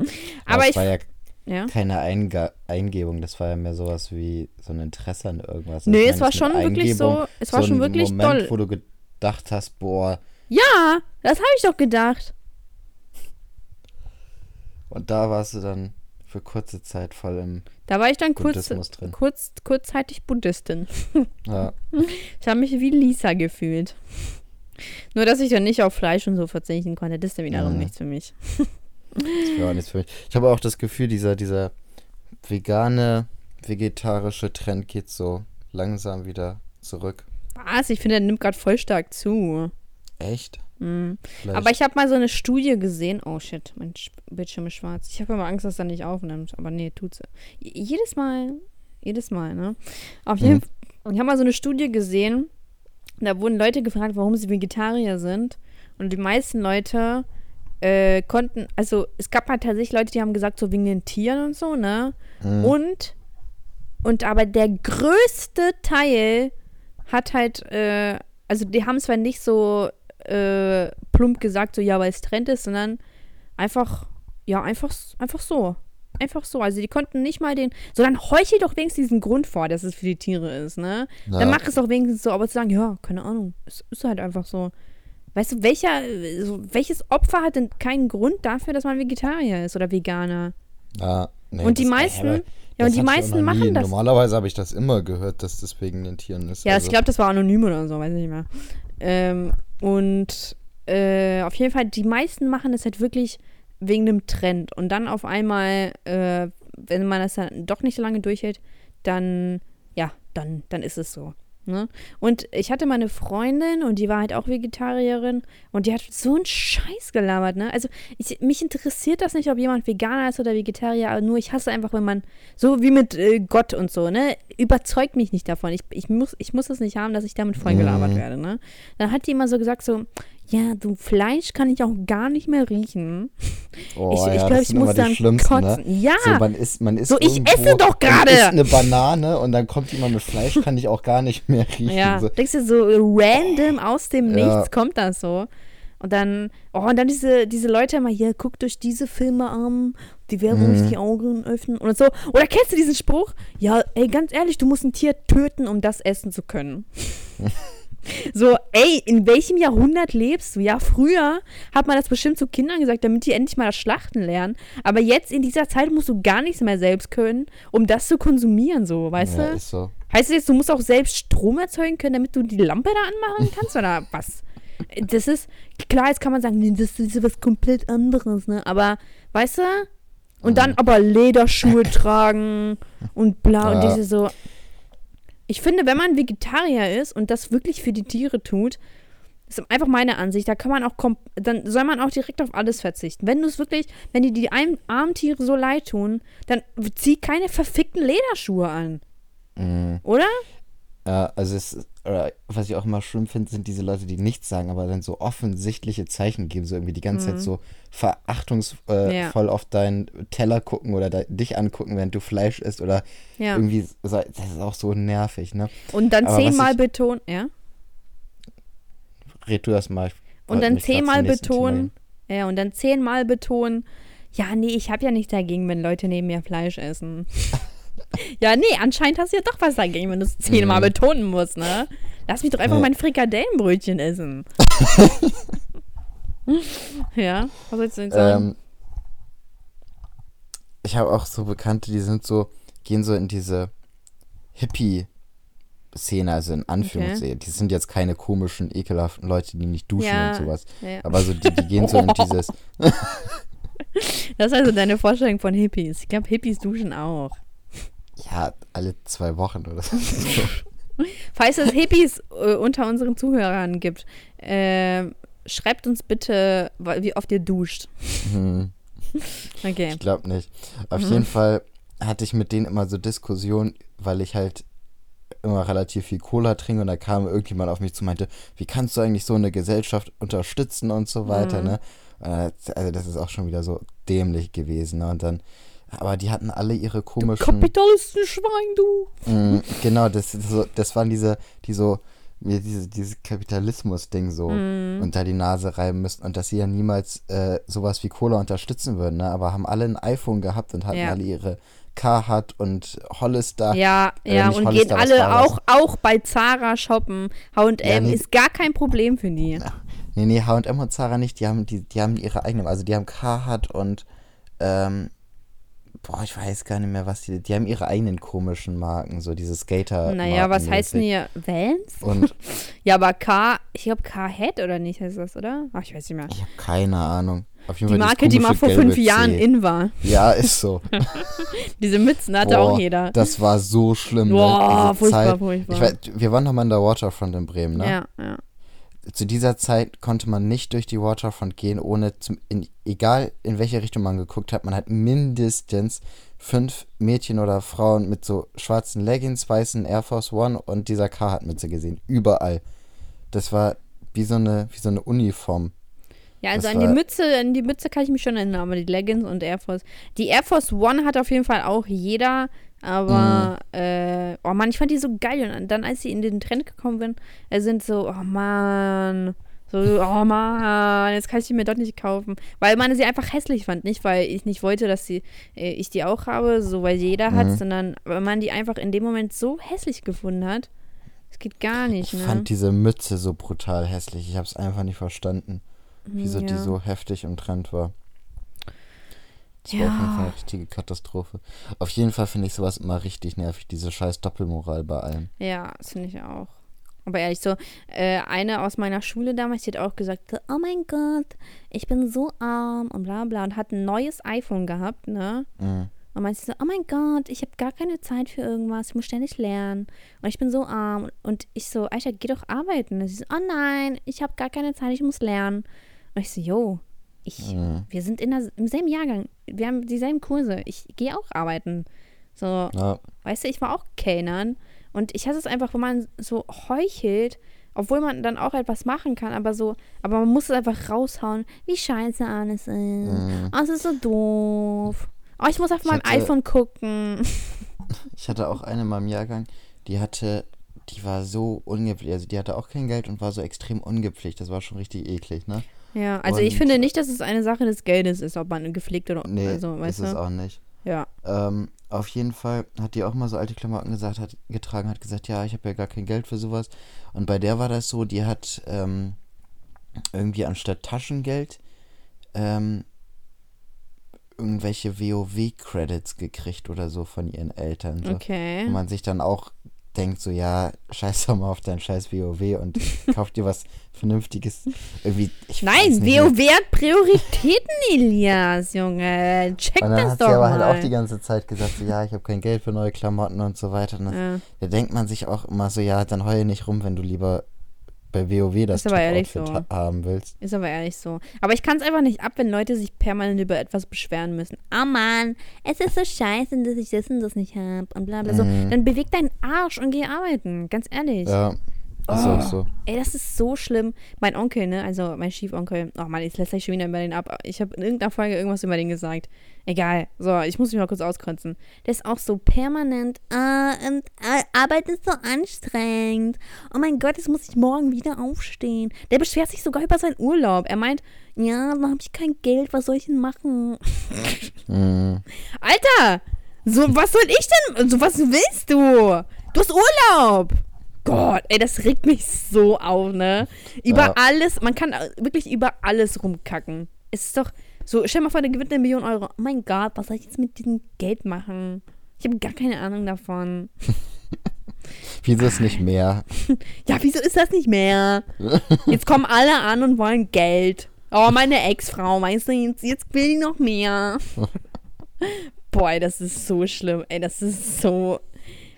(laughs) aber das ich. war ja Ja. keine Einga Eingebung, das war ja mehr sowas wie so ein Interesse an irgendwas. Nee, Ich es war schon wirklich so, es war so schon wirklich Moment, doll. wo du gedacht hast, boah, Ja, das habe ich doch gedacht. und da warst du dann für kurze Zeit voll im Da war ich dann kurz, kurz, kurzzeitig Buddhistin. Ja, (laughs) Ich habe mich wie Lisa gefühlt. Nur, dass ich dann nicht auf Fleisch und so verzichten konnte, das ist dann wiederum Ja. nichts für mich. (laughs) das wäre auch nichts für mich. Ich habe auch das Gefühl, dieser, dieser vegane, vegetarische Trend geht so langsam wieder zurück. Was? Ich finde, der nimmt gerade voll stark zu. Echt? Mhm. Aber ich habe mal so eine Studie gesehen. Oh shit, mein Sch- Bildschirm ist schwarz. Ich habe immer Angst, dass er nicht aufnimmt. Aber nee, tut's. Jedes Mal, jedes Mal, ne? Auf jeden Mhm. Fall. Ich habe mal so eine Studie gesehen. Da wurden Leute gefragt, warum sie Vegetarier sind. Und die meisten Leute äh, konnten, also es gab halt tatsächlich Leute, die haben gesagt, so wegen den Tieren und so, ne? Mhm. Und, und aber der größte Teil hat halt, äh, also die haben zwar nicht so äh, plump gesagt, so ja, weil es Trend ist, sondern einfach, ja, einfach, einfach so. Einfach so. Also die konnten nicht mal den, so dann heuchel doch wenigstens diesen Grund vor, dass es für die Tiere ist, ne? Ja. Dann mach es doch wenigstens so, aber zu sagen, ja, keine Ahnung, es ist halt einfach so. Weißt du, welcher, so, welches Opfer hat denn keinen Grund dafür, dass man Vegetarier ist oder Veganer? Ja, nee, und die das- meisten, aber ja, und die meisten machen das. Normalerweise habe ich das immer gehört, dass das wegen den Tieren ist. Ja, also, ich glaube, das war anonym oder so, weiß ich nicht mehr. Ähm, und äh, auf jeden Fall, die meisten machen das halt wirklich wegen dem Trend. Und dann auf einmal, äh, wenn man das dann doch nicht so lange durchhält, dann, ja, dann, dann ist es so. Ne? Und ich hatte mal eine Freundin und die war halt auch Vegetarierin und die hat so einen Scheiß gelabert, ne? Also ich, mich interessiert das nicht, ob jemand Veganer ist oder Vegetarier, aber nur ich hasse einfach, wenn man, so wie mit äh, Gott und so, ne? Überzeugt mich nicht davon. Ich, ich, muss, ich muss es nicht haben, dass ich damit vollgelabert Mhm. werde, ne? Dann hat die immer so gesagt, so, ja, du Fleisch kann ich auch gar nicht mehr riechen. oh, ich ja, ich glaube, ich muss dann schlimmsten, kotzen. Ne? Ja, So, man isst, man isst So, ich esse doch gerade. eine Banane und dann kommt jemand mit Fleisch, kann ich auch gar nicht mehr riechen. Ja, So. denkst du, so random aus dem Ja. Nichts kommt das so. Und dann, oh, und dann diese, diese Leute immer hier, guckt euch diese Filme an, die werden Mhm. euch die Augen öffnen und so. Oder kennst du diesen Spruch? Ja, ey, ganz ehrlich, du musst ein Tier töten, um das essen zu können. (laughs) so, ey, in welchem Jahrhundert lebst du? Ja, früher hat man das bestimmt zu Kindern gesagt, damit die endlich mal das Schlachten lernen. Aber jetzt in dieser Zeit musst du gar nichts mehr selbst können, um das zu konsumieren, so, weißt ja, du? ist so. Heißt das jetzt, du musst auch selbst Strom erzeugen können, damit du die Lampe da anmachen (laughs) kannst oder was? Das ist, klar, jetzt kann man sagen, nee, das ist was komplett anderes, ne? Aber, weißt du? Und dann aber Lederschuhe (laughs) tragen und bla und Ja. diese so. Ich finde, wenn man Vegetarier ist und das wirklich für die Tiere tut, ist einfach meine Ansicht, da kann man auch, dann soll man auch direkt auf alles verzichten. Wenn du es wirklich, wenn dir die ein- armen Tiere so leid tun, dann zieh keine verfickten Lederschuhe an. Mhm. Oder? Ja, also es, ist- oder was ich auch immer schlimm finde, sind diese Leute, die nichts sagen, aber dann so offensichtliche Zeichen geben, so irgendwie die ganze Zeit so verachtungsvoll äh, Mhm. Ja. auf deinen Teller gucken oder de dich angucken, während du Fleisch isst oder Ja. irgendwie, so, das ist auch so nervig, ne? Und dann Aber zehnmal betonen, ja? Red du das mal. ich Und dann zehnmal betonen, ja, und dann zehnmal betonen, ja, nee, ich habe ja nichts dagegen, wenn Leute neben mir Fleisch essen. (laughs) Ja, nee, anscheinend hast du ja doch was dagegen, wenn du es zehnmal Mhm. betonen musst, ne? Lass mich doch einfach Ja. mein Frikadellenbrötchen essen. (laughs) ja, was sollst du denn sagen? Ähm, ich habe auch so Bekannte, die sind so, gehen so in diese Hippie-Szene, also in Anführungszeichen. Die sind jetzt keine komischen, ekelhaften Leute, die nicht duschen Ja, und sowas. ja. Aber so, die, die gehen so in (laughs) dieses, Das ist also deine Vorstellung von Hippies. Ich glaube, Hippies duschen auch. Ja, alle zwei Wochen oder so. (laughs) Falls es Hippies äh, unter unseren Zuhörern gibt, äh, schreibt uns bitte, wie oft ihr duscht. Hm. (laughs) Okay. Ich glaube nicht. Auf Mhm. jeden Fall hatte ich mit denen immer so Diskussionen, weil ich halt immer relativ viel Cola trinke und da kam irgendjemand auf mich zu und meinte, wie kannst du eigentlich so eine Gesellschaft unterstützen und so weiter, Mhm. ne? Also das ist auch schon wieder so dämlich gewesen, ne? Und dann, aber die hatten alle ihre komischen, Kapitalistenschwein, du. Mm, genau, das, so, das waren diese, die so, diese, dieses Kapitalismus-Ding so Mhm. unter die Nase reiben müssten und dass sie ja niemals äh, sowas wie Cola unterstützen würden, ne? Aber haben alle ein iPhone gehabt und hatten Ja. alle ihre Carhartt und Hollister. Ja, äh, ja, und Hollister, gehen alle das? auch, auch bei Zara shoppen. H&M Ja, nee. ist gar kein Problem für die. Nee, nee, H&M und Zara nicht, die haben, die, die haben ihre eigenen, also die haben Carhartt und, ähm, boah, ich weiß gar nicht mehr, was die, die haben ihre eigenen komischen Marken, so diese Skater. Naja, was Markenmäßig. hier? Vans? Und (laughs) Ja, aber K, ich glaube K-Head oder nicht heißt das, oder? Ach, ich weiß nicht mehr. ich habe keine Ahnung. Die Marke, die mal vor fünf Jahren C. in war. Ja, ist so. (laughs) Diese Mützen hatte Boah, auch jeder. Das war so schlimm. Boah, ne? Furchtbar, Zeit. furchtbar. Ich weiß, wir waren noch mal in der Waterfront in Bremen, ne? Ja, ja. Zu dieser Zeit konnte man nicht durch die Waterfront gehen, ohne, zum, in, egal in welche Richtung man geguckt hat, man hat mindestens fünf Mädchen oder Frauen mit so schwarzen Leggings, weißen Air Force One und dieser Carhartt-Mütze gesehen. Überall. Das war wie so eine, wie so eine Uniform. Ja, also Das an die Mütze, an die Mütze kann ich mich schon erinnern, aber die Leggings und Air Force. Die Air Force One hat auf jeden Fall auch jeder, aber äh, oh Mann, ich fand die so geil. Und dann, als sie in den Trend gekommen sind, äh, sind so, oh Mann, so, oh Mann, jetzt kann ich die mir doch nicht kaufen. Weil man sie einfach hässlich fand. Nicht, weil ich nicht wollte, dass sie, äh, ich die auch habe, so weil jeder hat, Mhm. sondern weil man die einfach in dem Moment so hässlich gefunden hat. Das geht gar nicht, Ich ne? fand diese Mütze so brutal hässlich. Ich habe es einfach nicht verstanden, wieso die Ja. so heftig im Trend war. Das war auf jeden Ja. Fall eine richtige Katastrophe. Auf jeden Fall finde ich sowas immer richtig nervig, diese scheiß Doppelmoral bei allem. Ja, das finde ich auch. Aber ehrlich so, äh, eine aus meiner Schule damals, die hat auch gesagt, oh mein Gott, ich bin so arm und bla bla und hat ein neues iPhone gehabt, ne? Mhm. Und meinte so, oh mein Gott, ich habe gar keine Zeit für irgendwas, ich muss ständig lernen und ich bin so arm. Und ich so, Aisha, geh doch arbeiten. Und sie so, oh nein, ich habe gar keine Zeit, ich muss lernen. Und ich so, yo, ich, Mhm. wir sind in der, im selben Jahrgang, wir haben dieselben Kurse, ich gehe auch arbeiten. So, Ja, Weißt du, ich war auch Kellnern und ich hasse es einfach, wenn man so heuchelt, obwohl man dann auch etwas machen kann, aber so, aber man muss es einfach raushauen, wie scheiße alles ist. Mhm. Oh, es ist so doof. Oh, ich muss auf Ich meinem hatte- iPhone gucken. (laughs) ich hatte auch eine in meinem Jahrgang, die hatte, die war so ungepflegt, also die hatte auch kein Geld und war so extrem ungepflegt. Das war schon richtig eklig, ne? Ja, also ich Und- finde nicht, dass es eine Sache des Geldes ist, ob man gepflegt oder Nee, also, ist weißt es du? auch nicht. Ja. Ähm, auf jeden Fall hat die auch mal so alte Klamotten gesagt, hat getragen, hat gesagt, ja, ich habe ja gar kein Geld für sowas. Und bei der war das so, die hat ähm, irgendwie anstatt Taschengeld ähm, irgendwelche WoW-Credits gekriegt oder so von ihren Eltern. So. Okay. Wo man sich dann auch denkt, so, ja, scheiß doch mal auf dein scheiß WoW und (laughs) kauf dir was Vernünftiges. Irgendwie, Nein, nicht mehr. WoW hat Prioritäten, (laughs) Elias, Junge. Check Und dann das hat doch sie aber mal. halt auch die ganze Zeit gesagt, so, ja, ich habe kein Geld für neue Klamotten und so weiter. Und das, ja. Da denkt man sich auch immer so, ja, dann heul nicht rum, wenn du lieber bei WoW das Top-Outfit so. ha haben willst. Ist aber ehrlich so. Aber ich kann es einfach nicht ab, wenn Leute sich permanent über etwas beschweren müssen. Oh Mann, es ist so scheiße, dass ich das und das nicht habe und bla bla so. Mhm. Dann beweg deinen Arsch und geh arbeiten. Ganz ehrlich. Ja, ist auch so. Ey, das ist so schlimm. Mein Onkel, ne, also mein Schiefonkel, oh Mann, jetzt lässt sich schon wieder über den ab. Ich habe in irgendeiner Folge irgendwas über den gesagt. Egal. So, ich muss mich mal kurz auskretzen. Der ist auch so permanent, ah, und, ah, Arbeit ist so anstrengend. Oh mein Gott, jetzt muss ich morgen wieder aufstehen. Der beschwert sich sogar über seinen Urlaub. Er meint, ja, dann habe ich kein Geld, was soll ich denn machen? Mhm. Alter! So, was soll ich denn? So, was willst du? Du hast Urlaub. Gott, ey, das regt mich so auf, ne? Über Ja. alles, man kann wirklich über alles rumkacken. Es ist doch so, stell mal vor, der gewinnt eine Million Euro. Oh mein Gott, was soll ich jetzt mit diesem Geld machen? Ich habe gar keine Ahnung davon. (laughs) Wieso ist nicht mehr? (laughs) Ja, wieso ist das nicht mehr? (laughs) Jetzt kommen alle an und wollen Geld. Oh, meine Ex-Frau, weißt du, jetzt, jetzt will die noch mehr. Boah, das ist so schlimm. Ey, das ist so.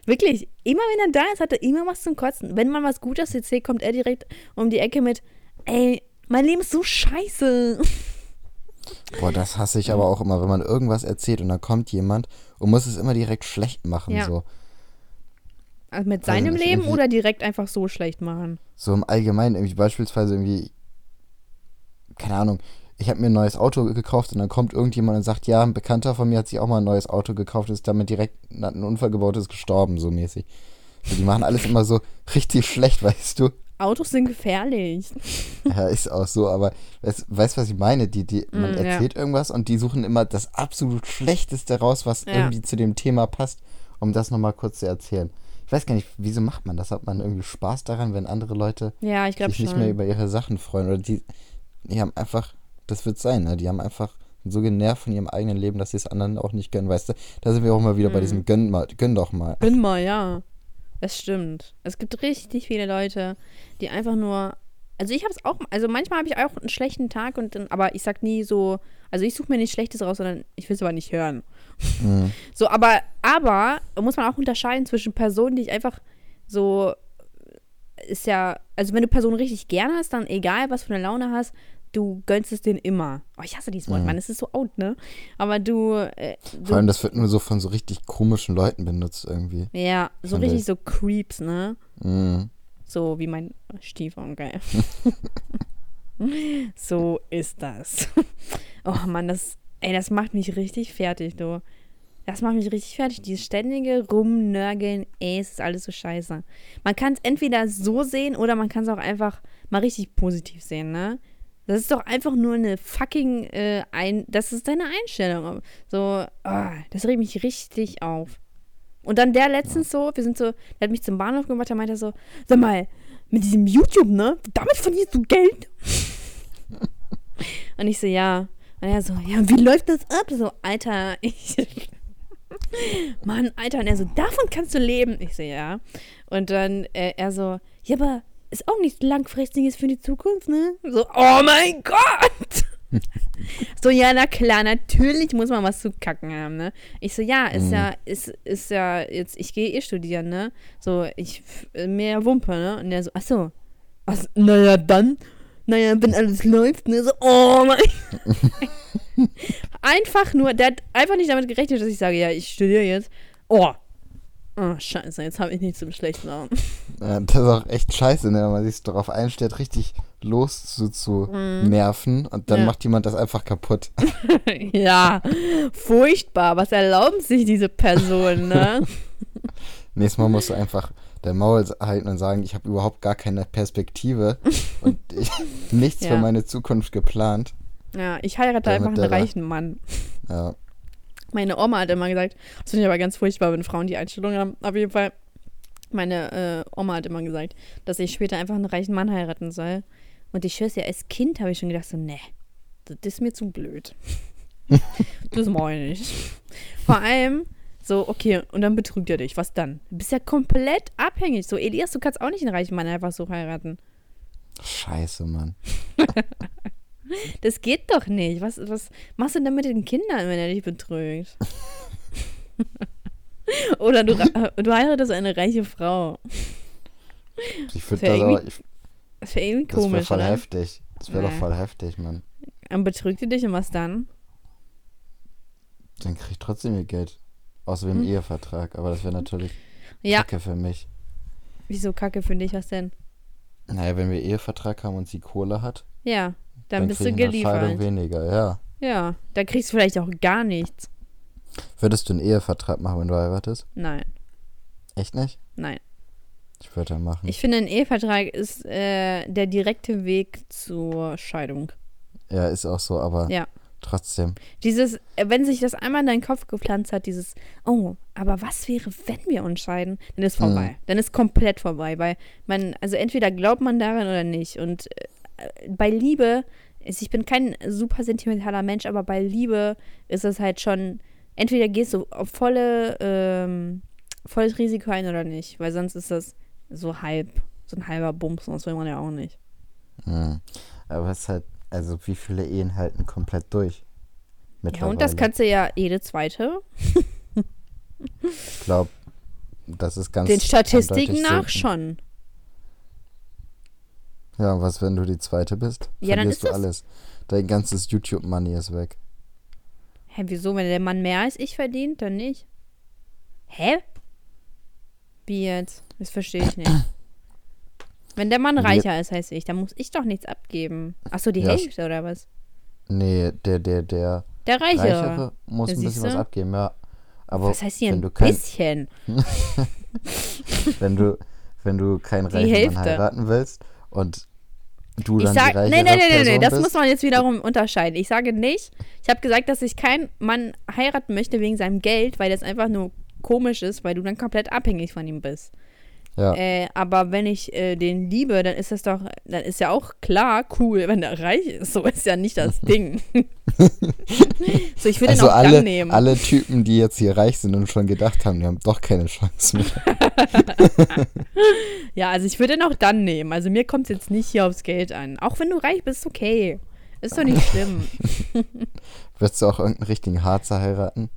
Wirklich, immer wenn er da ist, hat er immer was zum Kotzen. Wenn man was Gutes erzählt, kommt er direkt um die Ecke mit: Ey, mein Leben ist so scheiße. (laughs) Boah, das hasse ich aber auch immer, wenn man irgendwas erzählt und dann kommt jemand und muss es immer direkt schlecht machen. Ja. So. Also mit seinem nicht, Leben oder direkt einfach so schlecht machen. so im Allgemeinen, irgendwie beispielsweise irgendwie, keine Ahnung, ich habe mir ein neues Auto gekauft und dann kommt irgendjemand und sagt, ja, ein Bekannter von mir hat sich auch mal ein neues Auto gekauft, ist damit direkt, hat einen Unfall gebaut, ist gestorben, so mäßig. So, die machen alles immer so richtig schlecht, (laughs) weißt du? Autos sind gefährlich. (laughs) Ja, ist auch so, aber weißt weißt, was ich meine? Die, die, man Mm, ja. erzählt irgendwas und die suchen immer das absolut Schlechteste raus, was Ja. irgendwie zu dem Thema passt, um das nochmal kurz zu erzählen. Ich weiß gar nicht, wieso macht man das? Hat man irgendwie Spaß daran, wenn andere Leute Ja, sich nicht mehr schon. über ihre Sachen freuen? Oder die, die haben einfach, das wird sein, ne? Die haben einfach so genervt von ihrem eigenen Leben, dass sie es anderen auch nicht gönnen, weißt du? Da sind wir auch mal wieder bei Mhm. diesem Gönn, mal, gönn doch mal. Bin mal, ja. Das stimmt. Es gibt richtig viele Leute, die einfach nur. Also ich habe es auch, also manchmal habe ich auch einen schlechten Tag und dann, aber ich sag nie so, also ich suche mir nichts Schlechtes raus, sondern ich will es aber nicht hören. Mhm. (laughs) So, aber, aber muss man auch unterscheiden zwischen Personen, die ich einfach so ist ja, also wenn du Personen richtig gerne hast, dann egal, was für eine Laune hast, du gönnst es denen immer. Oh, ich hasse dieses Wort, Mhm. Mann, es ist so out, ne? Aber du, äh, Vor du allem, das wird nur so von so richtig komischen Leuten benutzt irgendwie. ja, so richtig ich. so Creeps, ne? Mhm. So wie mein Stiefonkel. (laughs) so ist das. Oh Mann, das, ey, das macht mich richtig fertig, du. Das macht mich richtig fertig. Dieses ständige Rumnörgeln, ey, es ist alles so scheiße. Man kann es entweder so sehen oder man kann es auch einfach mal richtig positiv sehen, ne? Das ist doch einfach nur eine fucking äh, ein. Das ist deine Einstellung. So, ah, das regt mich richtig auf. Und dann der letztens so, wir sind so, der hat mich zum Bahnhof gemacht, der meinte so, sag mal, mit diesem YouTube, ne? Damit verlierst du Geld. (laughs) Und ich so, ja. Und er so, ja, wie läuft das ab? So, Alter, (laughs) ich. Mann, Alter. Und er so, davon kannst du leben. Ich so, ja. Und dann äh, er so, ja, aber ist auch nichts Langfristiges für die Zukunft, ne? So, oh mein Gott! (laughs) so, ja, na klar, natürlich muss man was zu kacken haben, ne? Ich so, ja, ist Mhm. ja, ist, ist ja jetzt, ich gehe eh studieren, ne? So, ich, mehr Wumpe, ne? Und er so, ach so. Ach, naja, dann. Naja, wenn alles läuft, ne? So, oh mein. (laughs) einfach nur, der hat einfach nicht damit gerechnet, dass ich sage, ja, ich studiere jetzt. Oh. Oh, scheiße, jetzt habe ich nichts zum Schlechten. Ja, das ist auch echt scheiße, ne, wenn man sich darauf einstellt, richtig los zu, zu nerven und dann. Ja. macht jemand das einfach kaputt. (laughs) ja, furchtbar. Was erlauben sich diese Personen, ne? (laughs) Nächstes Mal musst du einfach der Maul halten und sagen, ich habe überhaupt gar keine Perspektive und (laughs) ich, nichts Ja. für meine Zukunft geplant. Ja, ich heirate Damit einfach einen reichen Mann. Ja, Meine Oma hat immer gesagt, das finde ich aber ganz furchtbar, wenn Frauen die Einstellung haben. Auf jeden Fall, meine äh, Oma hat immer gesagt, dass ich später einfach einen reichen Mann heiraten soll. Und ich schwör's ja, als Kind habe ich schon gedacht, so, ne, das ist mir zu blöd. (laughs) das meine ich. Vor allem, so, okay, und dann betrügt er dich. Was dann? Du bist ja komplett abhängig. So, Elias, du kannst auch nicht einen reichen Mann einfach so heiraten. scheiße, Mann. (laughs) Das geht doch nicht. Was, was machst du denn mit den Kindern, wenn er dich betrügt? (laughs) Oder du, ra- du heiratest eine reiche Frau. Ich wär das aber, ich, Das wäre irgendwie das wäre komisch, voll oder? heftig. Das wäre doch Nee. voll heftig, Mann. Dann betrügt sie dich und was dann? Dann krieg ich trotzdem ihr Geld. Außer dem Hm. Ehevertrag, aber das wäre natürlich Ja, Kacke für mich. wieso kacke für dich, was denn? Naja, wenn wir Ehevertrag haben und sie Kohle hat, Ja, dann, bist du geliefert. weniger, ja. Ja, dann kriegst du vielleicht auch gar nichts. Würdest du einen Ehevertrag machen, wenn du heiratest? Nein, Echt nicht? nein. Ich würde dann machen. Ich finde, ein Ehevertrag ist äh, der direkte Weg zur Scheidung. ja, ist auch so, aber Ja. trotzdem. Dieses, äh, wenn sich das einmal in deinen Kopf gepflanzt hat, dieses, oh, aber was wäre, wenn wir uns scheiden, dann ist vorbei. Mhm. Dann ist komplett vorbei, weil man, also entweder glaubt man daran oder nicht. Und äh, bei Liebe, ist- ich bin kein super sentimentaler Mensch, aber bei Liebe ist es halt schon, entweder gehst du auf volle, ähm, volles Risiko ein oder nicht, weil sonst ist das so halb, so ein halber Bums, und das will man ja auch nicht. Mhm. Aber es ist halt, also wie viele Ehen halten komplett durch? Ja, und das kannst du ja jede zweite Ich glaube, das ist ganz den Statistiken nach schon. Ja, was, wenn du die zweite bist? Ja, dann ist du das- alles. Dein ganzes YouTube-Money ist weg. Hä, wieso? Wenn der Mann mehr als ich verdient, dann nicht? Hä? Wie jetzt? Das verstehe ich nicht. (coughs) Wenn der Mann reicher ist, heißt ich, dann muss ich doch nichts abgeben. Achso, die Ja, Hälfte oder was? Nee, der, der, der Der Reichere. Reichere muss ein bisschen was abgeben, ja. Aber was heißt hier wenn ein du kein, bisschen? (laughs) wenn du, wenn du keinen Die reichen Hälfte. Mann heiraten willst und du Ich dann sag, die nee, nee, nee, nee, Person das bist, muss man jetzt wiederum unterscheiden. Ich sage nicht, ich habe gesagt, dass ich keinen Mann heiraten möchte wegen seinem Geld, weil das einfach nur komisch ist, weil du dann komplett abhängig von ihm bist. Ja, Äh, aber wenn ich äh, den liebe, dann ist das doch, dann ist ja auch klar cool, wenn der reich ist. So ist ja nicht das (laughs) Ding. (laughs) so, ich würde also ihn auch alle, dann nehmen. alle Typen, die jetzt hier reich sind und schon gedacht haben, die haben doch keine Chance mehr. (laughs) Ja, also ich würde ihn auch dann nehmen. Also mir kommt es jetzt nicht hier aufs Geld an. Auch wenn du reich bist, okay. Ist doch nicht schlimm. Wirst du auch irgendeinen richtigen Harzer heiraten?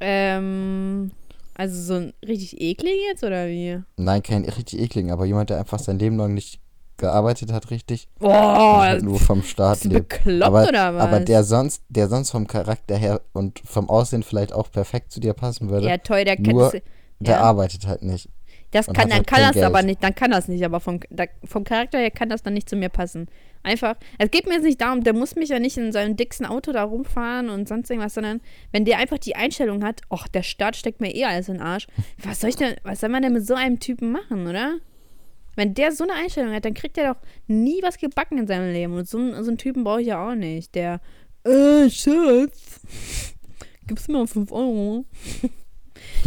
ähm, also so ein richtig eklig jetzt oder wie? Nein, kein richtig ekligen, aber jemand, der einfach sein Leben lang nicht gearbeitet hat, richtig. Boah, halt nur vom Staat lebt. bekloppt aber, oder was? aber der sonst, der sonst vom Charakter her und vom Aussehen vielleicht auch perfekt zu dir passen würde, ja, toll, der nur der ja. arbeitet halt nicht. Das kann, dann halt kann das aber nicht, dann kann das nicht, aber vom, da, vom Charakter her kann das dann nicht zu mir passen. Einfach, es geht mir jetzt nicht darum, der muss mich ja nicht in seinem dicksten Auto da rumfahren und sonst irgendwas, sondern wenn der einfach die Einstellung hat, ach, der Staat steckt mir eh alles in den Arsch, was soll ich denn, was soll man denn mit so einem Typen machen, oder? Wenn der so eine Einstellung hat, dann kriegt er doch nie was gebacken in seinem Leben. Und so, einen- so einen Typen brauche ich ja auch nicht. Der, äh, Schatz, gibst du mir mal 5 Euro?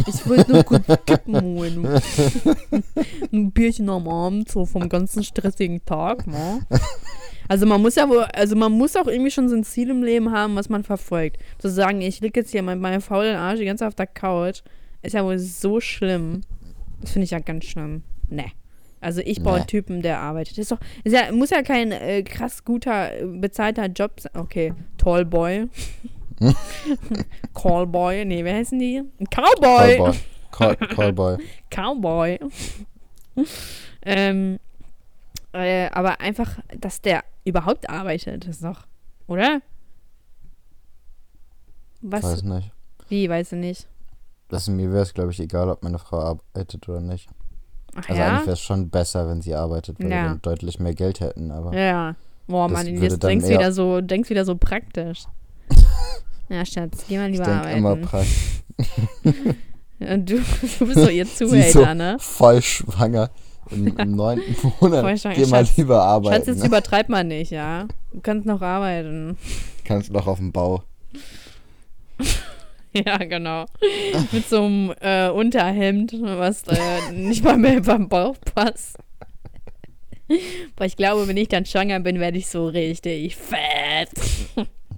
Ich wollte nur kurz Kippen holen. (laughs) Ein Bierchen am Abend, so vom ganzen stressigen Tag, ne? (laughs) Also man muss ja wohl, also man muss auch irgendwie schon so ein Ziel im Leben haben, was man verfolgt. Zu sagen, ich liege jetzt hier mit meinem faulen Arsch die ganze Zeit auf der Couch, ist ja wohl so schlimm. Das finde ich ja ganz schlimm. Ne. Also ich brauche Nee. einen Typen, der arbeitet. Das ist doch, ist ja, muss ja kein äh, krass guter, bezahlter Job sein. Okay, Tallboy. (laughs) Callboy. Nee, wer heißen die? Cowboy. Callboy. Call, (laughs) Callboy. Cowboy. ähm, äh, aber einfach, dass der überhaupt arbeitet, ist doch, oder? Was? Weiß nicht. Wie, weiß ich nicht. Das mir wäre es, glaube ich, egal, ob meine Frau arbeitet oder nicht. Ach Also ja? eigentlich wäre es schon besser, wenn sie arbeitet, weil Ja. wir dann deutlich mehr Geld hätten. Aber Ja. Boah, Mann, jetzt denkst wieder so, denkst wieder so praktisch. (laughs) ja, Schatz, geh mal ich lieber denke arbeiten. immer praktisch. (laughs) Ja, du, du bist doch ihr (laughs) Zuhälter, so ne? voll schwanger im, im (laughs) neunten Monat. Voll schwanger. Geh mal Schatz- lieber arbeiten. Schatz, jetzt ne? übertreib mal nicht, ja? Du kannst noch arbeiten. Kannst noch auf dem Bau. Ja, genau. Mit so einem äh, Unterhemd, was äh, nicht mal mehr beim Bauch passt. Aber ich glaube, wenn ich dann schwanger bin, werde ich so richtig fett.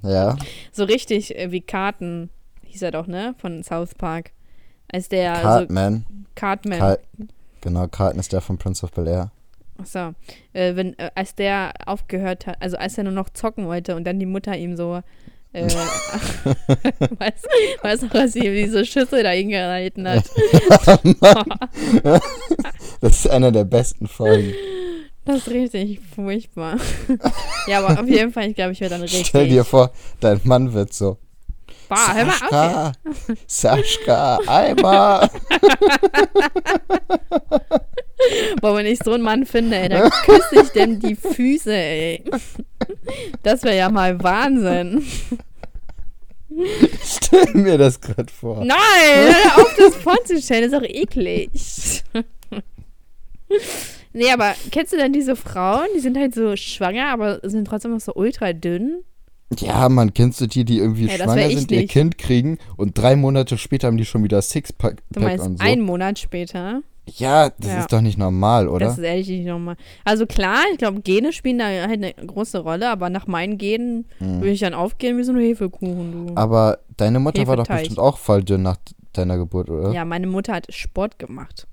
Ja, So richtig äh, wie Carton, hieß er doch, ne? Von South Park. Als der Cartman. Cartman. Car genau, Cartman ist der von Prince of Bel Air. Achso. Äh, wenn, äh, als der aufgehört hat, also als er nur noch zocken wollte und dann die Mutter ihm so. Äh, weißt du, was sie ihm diese Schüssel da hingehalten hat? (laughs) (laughs) Das ist einer der besten Folgen. Das ist richtig furchtbar. (laughs) ja, aber auf jeden Fall, ich glaube, ich werde dann richtig. Stell dir vor, dein Mann wird so. Bah, hör mal auf. Saschka, Saschka, Eimer. (laughs) Boah, wenn ich so einen Mann finde, ey, dann küsse ich dem die Füße, ey. Das wäre ja mal Wahnsinn. (laughs) Stell mir das gerade vor. Nein, hör auf, das vorzustellen, ist doch eklig. Nee, aber kennst du denn diese Frauen? Die sind halt so schwanger, aber sind trotzdem noch so ultra dünn. Ja, man, kennst du die, die irgendwie wär schwanger sind, ihr nicht. Kind kriegen und drei Monate später haben die schon wieder Sixpack Du meinst und so? einen Monat später? ja, das Ja. ist doch nicht normal, oder? Das ist ehrlich nicht nochmal. Also klar, ich glaube, Gene spielen da halt eine große Rolle, aber nach meinen Genen würde ich dann aufgehen wie so ein Hefekuchen, du. Aber deine Mutter war doch bestimmt auch voll dünn nach deiner Geburt, oder? Ja, meine Mutter hat Sport gemacht.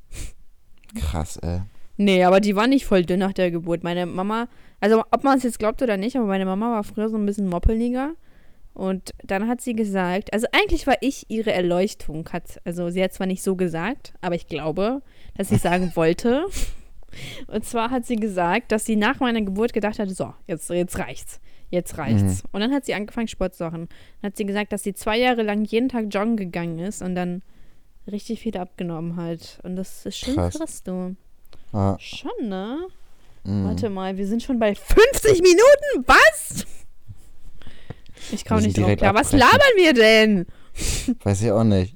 Krass, ey. Nee, aber die war nicht voll dünn nach der Geburt. Meine Mama, also ob man es jetzt glaubt oder nicht, aber meine Mama war früher so ein bisschen moppeliger. Und dann hat sie gesagt, also eigentlich war ich ihre Erleuchtung. Hat, also sie hat zwar nicht so gesagt, aber ich glaube, dass sie sagen (laughs) wollte. Und zwar hat sie gesagt, dass sie nach meiner Geburt gedacht hat, so, jetzt, jetzt reicht's. Jetzt reicht's. Und dann hat sie angefangen, Sport zu machen. Dann hat sie gesagt, dass sie zwei Jahre lang jeden Tag joggen gegangen ist und dann richtig viel abgenommen hat. Und das ist Krass. krass, du. Ah, Schon, ne? mm. Warte mal, wir sind schon bei 50 Minuten? Was? Ich komme nicht drauf klar. Was labern wir denn? (laughs) Weiß ich auch nicht.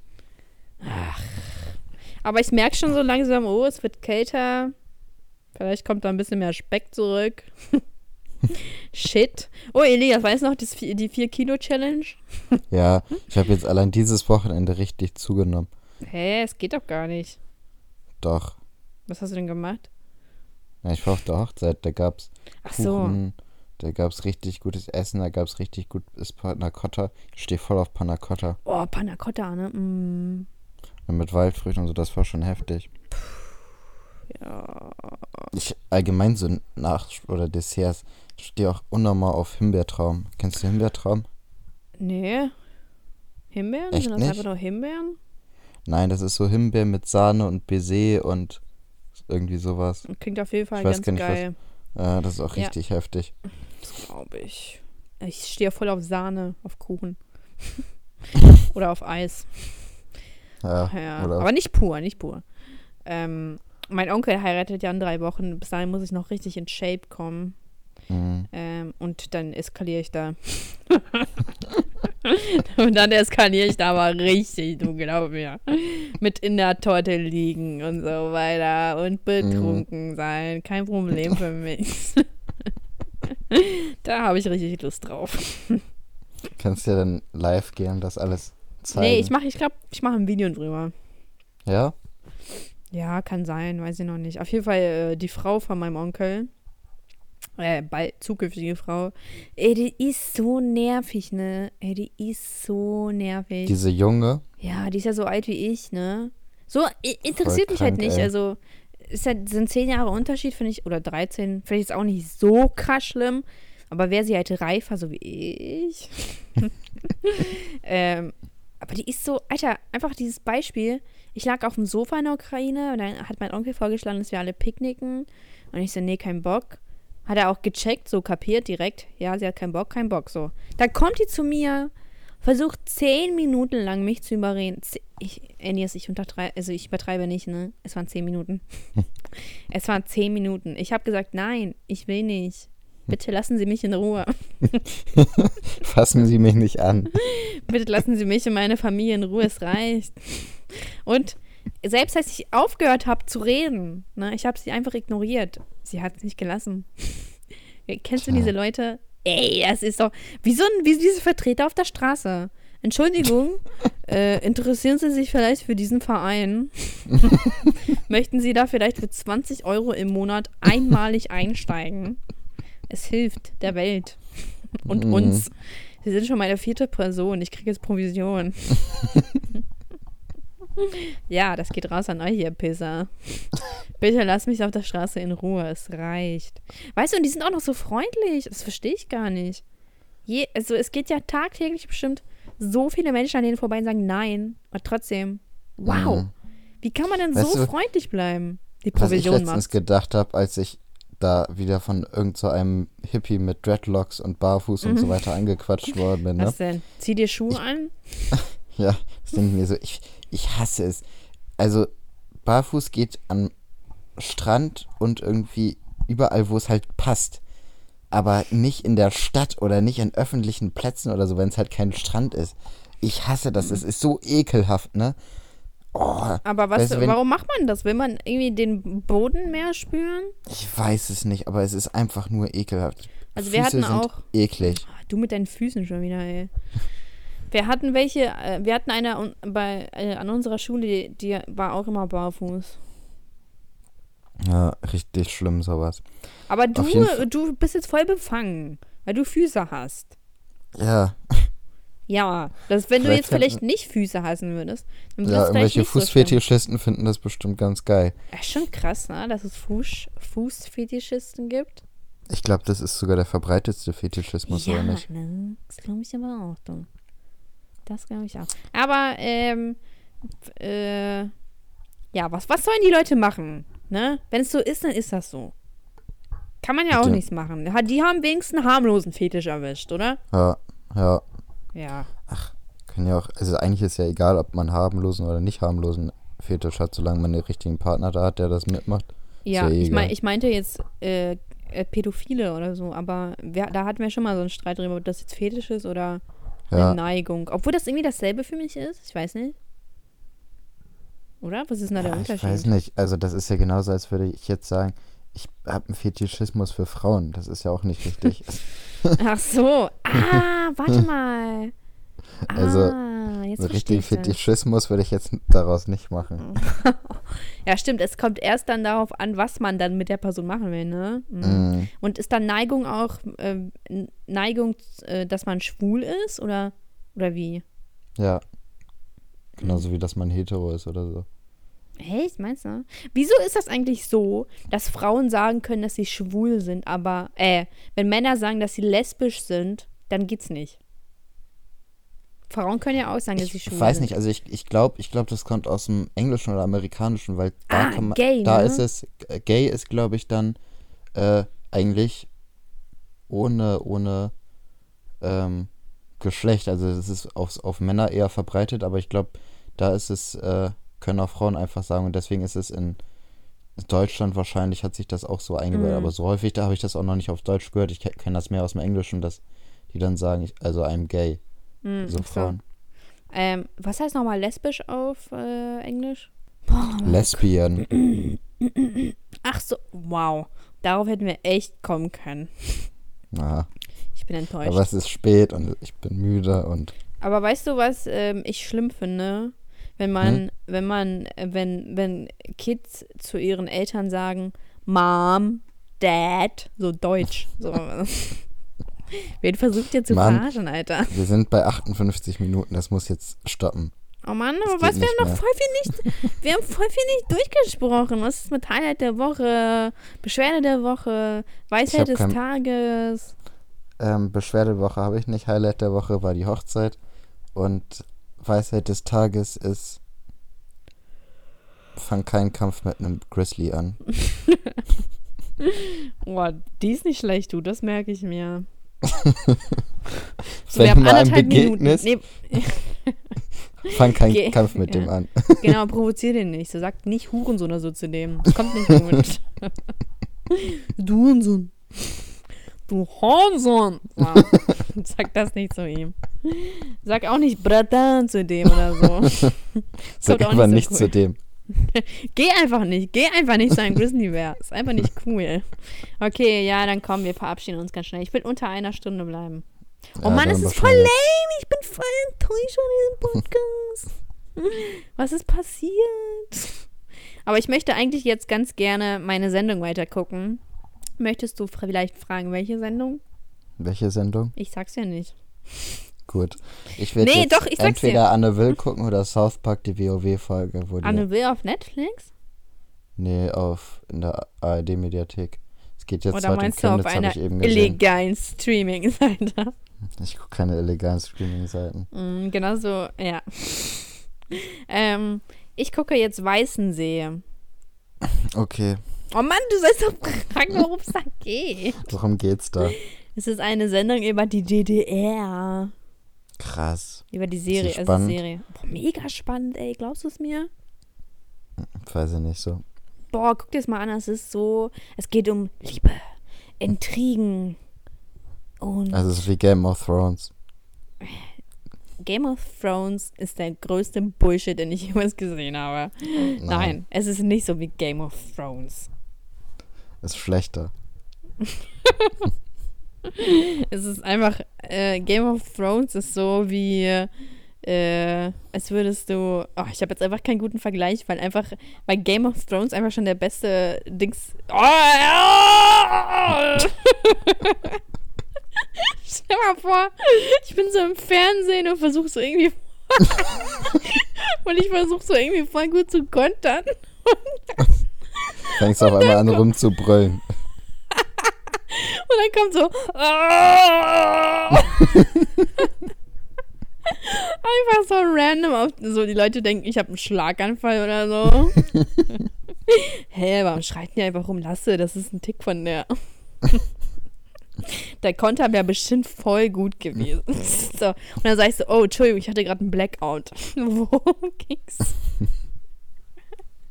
Aber ich merke schon so langsam, oh, es wird kälter. Vielleicht kommt da ein bisschen mehr Speck zurück. (laughs) Shit. Oh, Elias, weißt du noch das, die 4-Kilo-Challenge? (laughs) Ja, ich habe jetzt allein dieses Wochenende richtig zugenommen. Hä, es geht doch gar nicht. Doch. Was hast du denn gemacht? Ja, ich war auf der Hochzeit, da gab's Ach so. Da gab's richtig gutes Essen, da gab's richtig gutes Panna Cotta. Ich stehe voll auf Panna Cotta. Oh, Panna Cotta, ne? Mm, Und mit Waldfrüchten und so, das war schon heftig. ja. Ich allgemein so nach oder Desserts ich stehe auch unnormal auf Himbeertraum. Kennst du Himbeertraum? Nee. Himbeeren? Echt Sind das nicht? einfach nur Himbeeren? Nein, das ist so Himbeer mit Sahne und Baiser und irgendwie sowas. Klingt auf jeden Fall Ich weiß ganz gar nicht, was- geil. Äh, das ist auch Ja. richtig heftig. Das glaube ich. Ich stehe voll auf Sahne, auf Kuchen. (laughs) Oder auf Eis. Ja, Ja. Aber nicht pur, nicht pur. Ähm, mein Onkel heiratet ja in drei Wochen. Bis dahin muss ich noch richtig in Shape kommen. mh, Ähm, und dann eskaliere ich da. (laughs) und dann eskaliere ich da aber richtig, du glaub mir. Mit in der Torte liegen und so weiter. Und betrunken sein. Kein Problem für mich. (laughs) da habe ich richtig Lust drauf. kannst ja dann live gehen und das alles zeigen. Nee, ich mache, ich glaube, ich mache ein Video drüber. Ja? Ja, kann sein, weiß ich noch nicht. Auf jeden Fall äh, die Frau von meinem Onkel, äh, bald zukünftige Frau, ey, die ist so nervig, ne? Ey, die ist so nervig. Diese Junge. ja, die ist ja so alt wie ich, ne? So interessiert mich halt krank, nicht. ey. Also, ist halt, sind zehn Jahre Unterschied, finde ich, oder 13, finde ich jetzt auch nicht so krass schlimm. Aber wäre sie halt reifer, so wie ich. (laughs) (laughs) ähm, aber die ist so, Alter, einfach dieses Beispiel. Ich lag auf dem Sofa in der Ukraine und dann hat mein Onkel vorgeschlagen, dass wir alle picknicken. Und ich so, nee, kein Bock. Hat er auch gecheckt, so kapiert direkt. Ja, sie hat keinen Bock, kein Bock, so. Dann kommt die zu mir, versucht zehn Minuten lang mich zu überreden. Ich, Enias, ich untertreibe, also ich übertreibe nicht, ne? Es waren zehn Minuten. (laughs) es waren zehn Minuten. Ich habe gesagt, nein, ich will nicht. Bitte lassen Sie mich in Ruhe. (laughs) Fassen Sie mich nicht an. Bitte lassen Sie mich und meine Familie in Ruhe, es reicht. Und selbst als ich aufgehört habe zu reden, ne, ich habe sie einfach ignoriert. Sie hat es nicht gelassen. (laughs) Kennst du diese Leute? Ey, das ist doch wie so ein, wie diese Vertreter auf der Straße. Entschuldigung, (laughs) äh, interessieren Sie sich vielleicht für diesen Verein? (laughs) Möchten Sie da vielleicht für 20 Euro im Monat einmalig einsteigen? Es hilft der Welt und Mhm. uns. Sie sind schon meine vierte Person. Ich kriege jetzt Provision. (laughs) ja, das geht raus an euch, ihr Pisser. Bitte lasst mich auf der Straße in Ruhe. Es reicht. Weißt du, und die sind auch noch so freundlich. Das verstehe ich gar nicht. Je, also es geht ja tagtäglich bestimmt so viele Menschen an denen vorbei und sagen Nein. Und trotzdem, wow. Mhm. Wie kann man denn Weißt so du, freundlich bleiben? Die Was ich Provision letztens macht. gedacht habe, als ich da wieder von irgend so einem Hippie mit Dreadlocks und Barfuß und so (laughs) weiter angequatscht worden bin. Ne? Mhm. Was denn? Zieh dir Schuhe an? (laughs) Ja, das denke ich mir so, ich, ich hasse es. Also, barfuß geht am Strand und irgendwie überall, wo es halt passt. Aber nicht in der Stadt oder nicht in öffentlichen Plätzen oder so, wenn es halt kein Strand ist. Ich hasse das, es ist so ekelhaft, ne? Oh, Aber was, Weißt du, wenn- warum macht man das? Will man irgendwie den Boden mehr spüren? ich weiß es nicht, aber es ist einfach nur ekelhaft. Also wir Füße hatten sind auch- eklig. Ah, du mit deinen Füßen schon wieder, ey. Wir hatten welche, äh, wir hatten eine bei, äh, an unserer Schule, die, die war auch immer barfuß. Ja, richtig schlimm sowas. Aber du, du bist jetzt voll befangen, weil du Füße hast. Ja, Ja, das, wenn du Vielleicht jetzt vielleicht hätten- nicht Füße hassen würdest, dann ja du irgendwelche nicht so. Fußfetischisten finden das bestimmt ganz geil. Ja, schon krass, ne? dass es Fuß, Fußfetischisten gibt. Ich glaube, das ist sogar der verbreitetste Fetischismus, ja, oder nicht? Ne? das glaube ich aber auch. Du. Das glaube ich auch. Aber, ähm, äh, ja, was, was sollen die Leute machen? Ne? Wenn es so ist, dann ist das so. Kann man ja auch Ja. nichts machen. Die haben wenigstens einen harmlosen Fetisch erwischt, oder? Ja, ja. Ja. Können ja auch, also eigentlich ist ja egal, ob man harmlosen oder nicht harmlosen Fetisch hat, solange man den richtigen Partner da hat, der das mitmacht. Ja, ja eh ich, mein, ich meinte jetzt äh, äh, Pädophile oder so, aber wir, da hatten wir schon mal so einen Streit drüber, ob das jetzt Fetisch ist oder eine Ja, Neigung. Obwohl das irgendwie dasselbe für mich ist. Ich weiß nicht. Oder? Was ist denn da der ja ich Unterschied? weiß nicht. Also das ist ja genauso, als würde ich jetzt sagen, ich habe einen Fetischismus für Frauen. Das ist ja auch nicht richtig. (laughs) Ach so. Ah, warte (laughs) mal. Ah, Also, jetzt so richtig. Fetischismus würde ich jetzt daraus nicht machen. (laughs) Ja, stimmt. Es kommt erst dann darauf an, was man dann mit der Person machen will, ne? Mhm. Mm, Und ist dann Neigung auch ähm, Neigung, äh, dass man schwul ist oder, oder wie? ja. Genauso wie, dass man hetero ist oder so. Echt, meinst du? Wieso ist das eigentlich so, dass Frauen sagen können, dass sie schwul sind, aber, äh, wenn Männer sagen, dass sie lesbisch sind, dann geht's nicht. Frauen können ja auch sagen, dass sie Ich schwul weiß sind. nicht, also ich, ich glaube, ich glaub, das kommt aus dem Englischen oder Amerikanischen, weil da Ah, kann man, gay, da ne? ist es, äh, gay ist, glaube ich, dann äh, eigentlich ohne, ohne ähm, Geschlecht. Also es ist auf, auf Männer eher verbreitet, aber ich glaube, da ist es, äh, können auch Frauen einfach sagen und deswegen ist es in Deutschland wahrscheinlich, hat sich das auch so eingebürgert, Mhm. aber so häufig, da habe ich das auch noch nicht auf Deutsch gehört. Ich kenne das mehr aus dem Englischen, dass die dann sagen, ich, also I'm gay, Hm, so ach so. Frauen. Ähm, was heißt nochmal lesbisch auf äh, Englisch? (laughs) Lesbian. (clears throat) Ach so, wow. Darauf hätten wir echt kommen können. Aha. Ich bin enttäuscht. Aber es ist spät und ich bin müde und Aber weißt du, was ähm, ich schlimm finde? Wenn man, Hm? wenn man, wenn, wenn Kids zu ihren Eltern sagen, Mom, Dad, so deutsch. So. (laughs) (laughs) Wen versucht ihr zu Mann. verarschen, Alter? wir sind bei 58 Minuten, das muss jetzt stoppen. Oh Mann, aber was? Wir haben noch voll viel nicht, wir haben voll viel nicht durchgesprochen. Was ist mit Highlight der Woche, Beschwerde der Woche, Weisheit des kein- Tages? Ähm, Beschwerdewoche habe ich nicht, Highlight der Woche war die Hochzeit und Weisheit des Tages ist fang keinen Kampf mit einem Grizzly an. (laughs) Boah, die ist nicht schlecht, du, das merke ich mir. (laughs) Wenn du mal einem Minuten. begegnest, Nee, (laughs) fang keinen Geh- Kampf mit dem ja. an. (laughs) genau, provozier den nicht. So sagt nicht Hurensohn oder so zu dem. Das kommt nicht gut. du Hurensohn. Du Hurensohn. Wow. Sag das nicht zu ihm. Sag auch nicht Bratan zu dem oder so. Sag einfach nicht nicht so zu cool. dem. (laughs) Geh einfach nicht. Geh einfach nicht sein Grizzly-Bär. Ist einfach nicht cool. Okay, ja, dann komm, wir verabschieden uns ganz schnell. Ich will unter einer Stunde bleiben. Oh Ja, Mann, das ist voll lame. Ich bin voll enttäuscht von diesem Podcast. Was ist passiert? Aber ich möchte eigentlich jetzt ganz gerne meine Sendung weitergucken. Möchtest du vielleicht fragen, welche Sendung? Welche Sendung? Ich sag's ja nicht. Gut. Ich werde Nee, doch, ich entweder Anne Will gucken oder South Park, die WoW-Folge. Anne Will auf Netflix? Nee, auf in der ARD-Mediathek. Es geht jetzt Oder heute um meinst du auf einer illegalen Streaming-Seite? (laughs) Ich gucke keine illegalen Streaming-Seiten. Mm, genau so, ja. ähm, ich gucke jetzt Weißensee. Okay, Oh Mann, du sollst doch fragen, worum es da geht. worum geht's da? Es ist eine Sendung über die DDR. Krass. Über die Serie. Also spannend? Serie. Boah, mega spannend, ey. Glaubst du es mir? Weiß ich nicht so. Boah, guck dir das mal an. Es ist so. Es geht um Liebe, Intrigen und Also es ist wie Game of Thrones. Game of Thrones ist der größte Bullshit, den ich jemals gesehen habe. Nein, es ist nicht so wie Game of Thrones. Ist schlechter. (laughs) (laughs) es ist einfach, äh, Game of Thrones ist so wie, äh, als würdest du, oh, ich habe jetzt einfach keinen guten Vergleich, weil einfach, weil Game of Thrones einfach schon der beste Dings, oh, ja! (laughs) Stell mal vor, ich bin so im Fernsehen und versuche so irgendwie, (laughs) und ich versuche so irgendwie voll gut zu kontern. Fängst auf einmal an rumzubrüllen. Und dann kommt so. (laughs) Einfach so random. Auf, so die Leute denken, ich habe einen Schlaganfall oder so. (laughs) Hä, warum schreit die einfach rum? Lasse, das ist ein Tick von der. (laughs) der Konter wäre bestimmt voll gut gewesen. so. Und dann sag ich so, oh, Entschuldigung, ich hatte gerade einen Blackout. Worum ging's?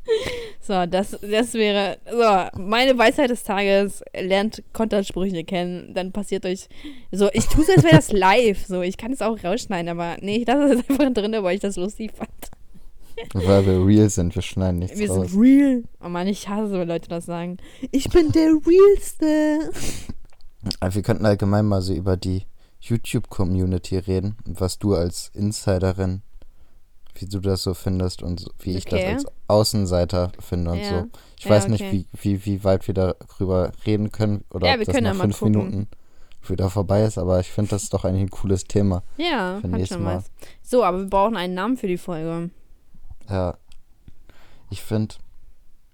(laughs) So, das, das wäre, so, meine Weisheit des Tages, lernt Kontersprüche kennen, dann passiert euch, so, ich tue es, als wäre das (laughs) live, so, ich kann es auch rausschneiden, aber nee, ich lasse es (laughs) einfach drin, weil ich das lustig fand. Weil wir real sind, wir schneiden nichts Wir raus. sind real. Oh Mann, ich hasse, wenn Leute das sagen. Ich bin der Realste. Aber wir könnten allgemein mal so über die YouTube-Community reden, was du als Insiderin, wie du das so findest und wie ich Okay. das als Außenseiter finde und Ja. so. Ich Ja, weiß nicht, okay. wie, wie, wie weit wir darüber reden können oder Ja, ob wir das können nach fünf. Minuten wieder vorbei ist, aber ich finde, das ist doch eigentlich ein cooles Thema Ja, für hat schon Mal. was. So, aber wir brauchen einen Namen für die Folge. Ja. Ich finde,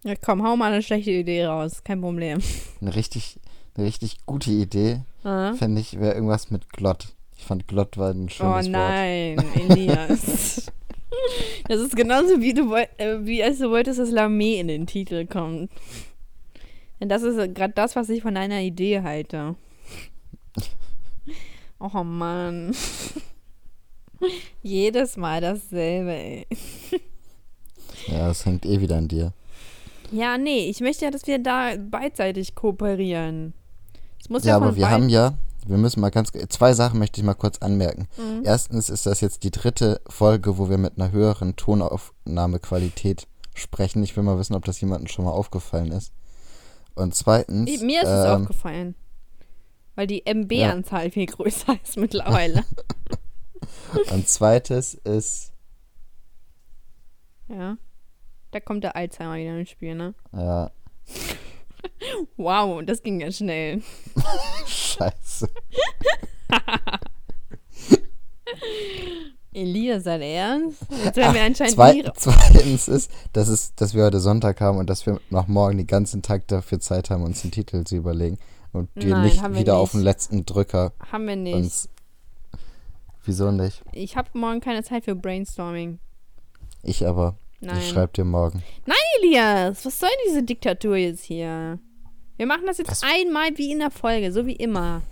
Ja, komm, hau mal eine schlechte Idee raus. Kein Problem. eine richtig, eine richtig gute Idee, Ah. fände ich, wäre irgendwas mit Glott. Ich fand Glott war ein Oh schönes Wort. nein, (laughs) Elias. Das ist genauso wie du äh, wie als du wolltest, dass Lamé in den Titel kommt. Denn das ist gerade das, was ich von deiner Idee halte. Oh Mann. (laughs) Jedes Mal dasselbe, ey. (laughs) Ja, es hängt eh wieder an dir. Ja, nee, ich möchte ja, dass wir da beidseitig kooperieren. Ja, Ja, aber wir haben ja, wir müssen mal ganz, zwei Sachen möchte ich mal kurz anmerken. Mhm. Erstens ist das jetzt die dritte Folge, wo wir mit einer höheren Tonaufnahmequalität sprechen. Ich will mal wissen, ob das jemandem schon mal aufgefallen ist. Und zweitens, Ich- Mir ist es ähm, aufgefallen. Weil die MB-Anzahl viel größer ist mittlerweile. (laughs) und zweites ist, ja. Da kommt der Alzheimer wieder ins Spiel, ne? ja, Wow, das ging ja schnell. scheiße. Elias, sein Ernst? Jetzt werden wir anscheinend Zwei, nie... zweitens ist, dass, es, dass wir heute Sonntag haben und dass wir noch morgen den ganzen Tag dafür Zeit haben, uns den Titel zu überlegen. Und wir Nein, nicht wir wieder nicht. auf den letzten Drücker Haben wir nicht. uns. Wieso nicht? Ich habe morgen keine Zeit für Brainstorming. Ich aber. Nein. Ich schreibe dir morgen. Elias, was soll diese Diktatur jetzt hier? Wir machen das jetzt Was? einmal wie in der Folge, so wie immer.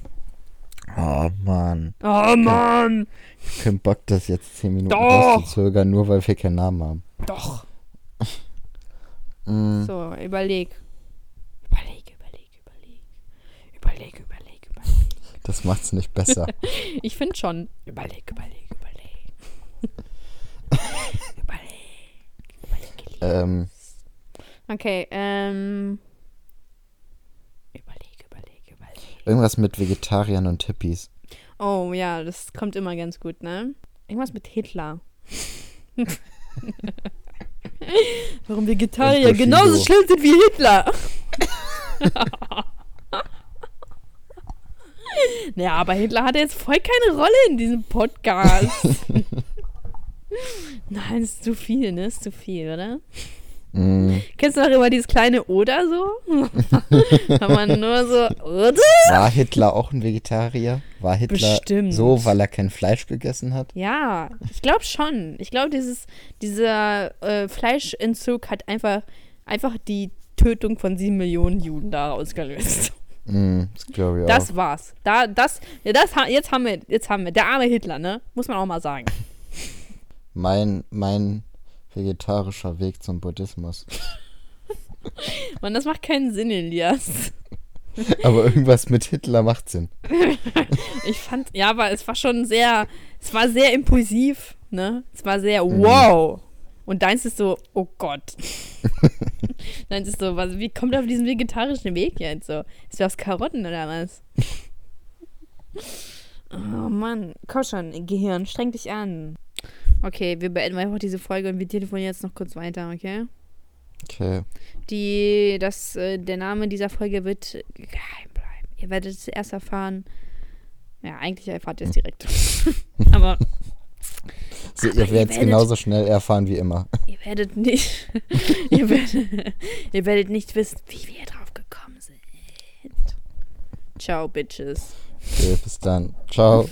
Oh Mann. Oh Mann! Ich hab keinen Bock, das jetzt 10 Minuten rauszuzögern, nur weil wir keinen Namen haben. Doch. (laughs) Mm, So, überleg. Überleg, überleg, überleg. Überleg, überleg, überleg. das macht's nicht besser. (laughs) Ich finde schon. Überleg, überleg. überleg. Überleg. Ähm, Okay, ähm. Überleg, überleg, überleg. irgendwas mit Vegetariern und Hippies. Oh ja, das kommt immer ganz gut, ne? Irgendwas mit Hitler. (laughs) Warum Vegetarier genauso schlimm sind wie Hitler. (laughs) (laughs) naja, aber Hitler hatte jetzt voll keine Rolle in diesem Podcast. Nein, ist zu viel, ne? Ist zu viel, oder? Mm, Kennst du noch immer dieses kleine Oder so? (laughs) Kann man nur so, oder? war Hitler auch ein Vegetarier? War Hitler Bestimmt. so, weil er kein Fleisch gegessen hat? Ja, ich glaube schon. Ich glaube, dieses, dieser äh, Fleischentzug hat einfach, einfach die Tötung von sieben Millionen Juden da ausgelöst. Mm, das glaube ich Das auch. war's. Da, das, ja, das, jetzt haben wir, jetzt haben wir, der arme Hitler, ne? Muss man auch mal sagen. Mein, mein vegetarischer Weg zum Buddhismus. (laughs) Und das macht keinen Sinn, Elias. (laughs) Aber irgendwas mit Hitler macht Sinn. (laughs) Ich fand, ja, aber es war schon sehr, es war sehr impulsiv, ne? Es war sehr Mhm. wow. Und deins ist so, oh Gott. deins ist so, was, wie kommt er auf diesen vegetarischen Weg jetzt so? Ist das Karotten oder was? Oh Mann, komm schon, Gehirn, streng dich an. Okay, wir beenden einfach diese Folge und wir telefonieren jetzt noch kurz weiter, okay? Okay. Die, das, äh, der Name dieser Folge wird geheim bleiben. Ihr werdet es erst erfahren. Ja, eigentlich erfahrt ihr es direkt. (laughs) Aber So, Aber ihr werdet es genauso schnell erfahren wie immer. ihr werdet nicht, (laughs) ihr, werdet, ihr werdet nicht wissen, wie wir drauf gekommen sind. Ciao, Bitches. Okay, bis dann. Ciao.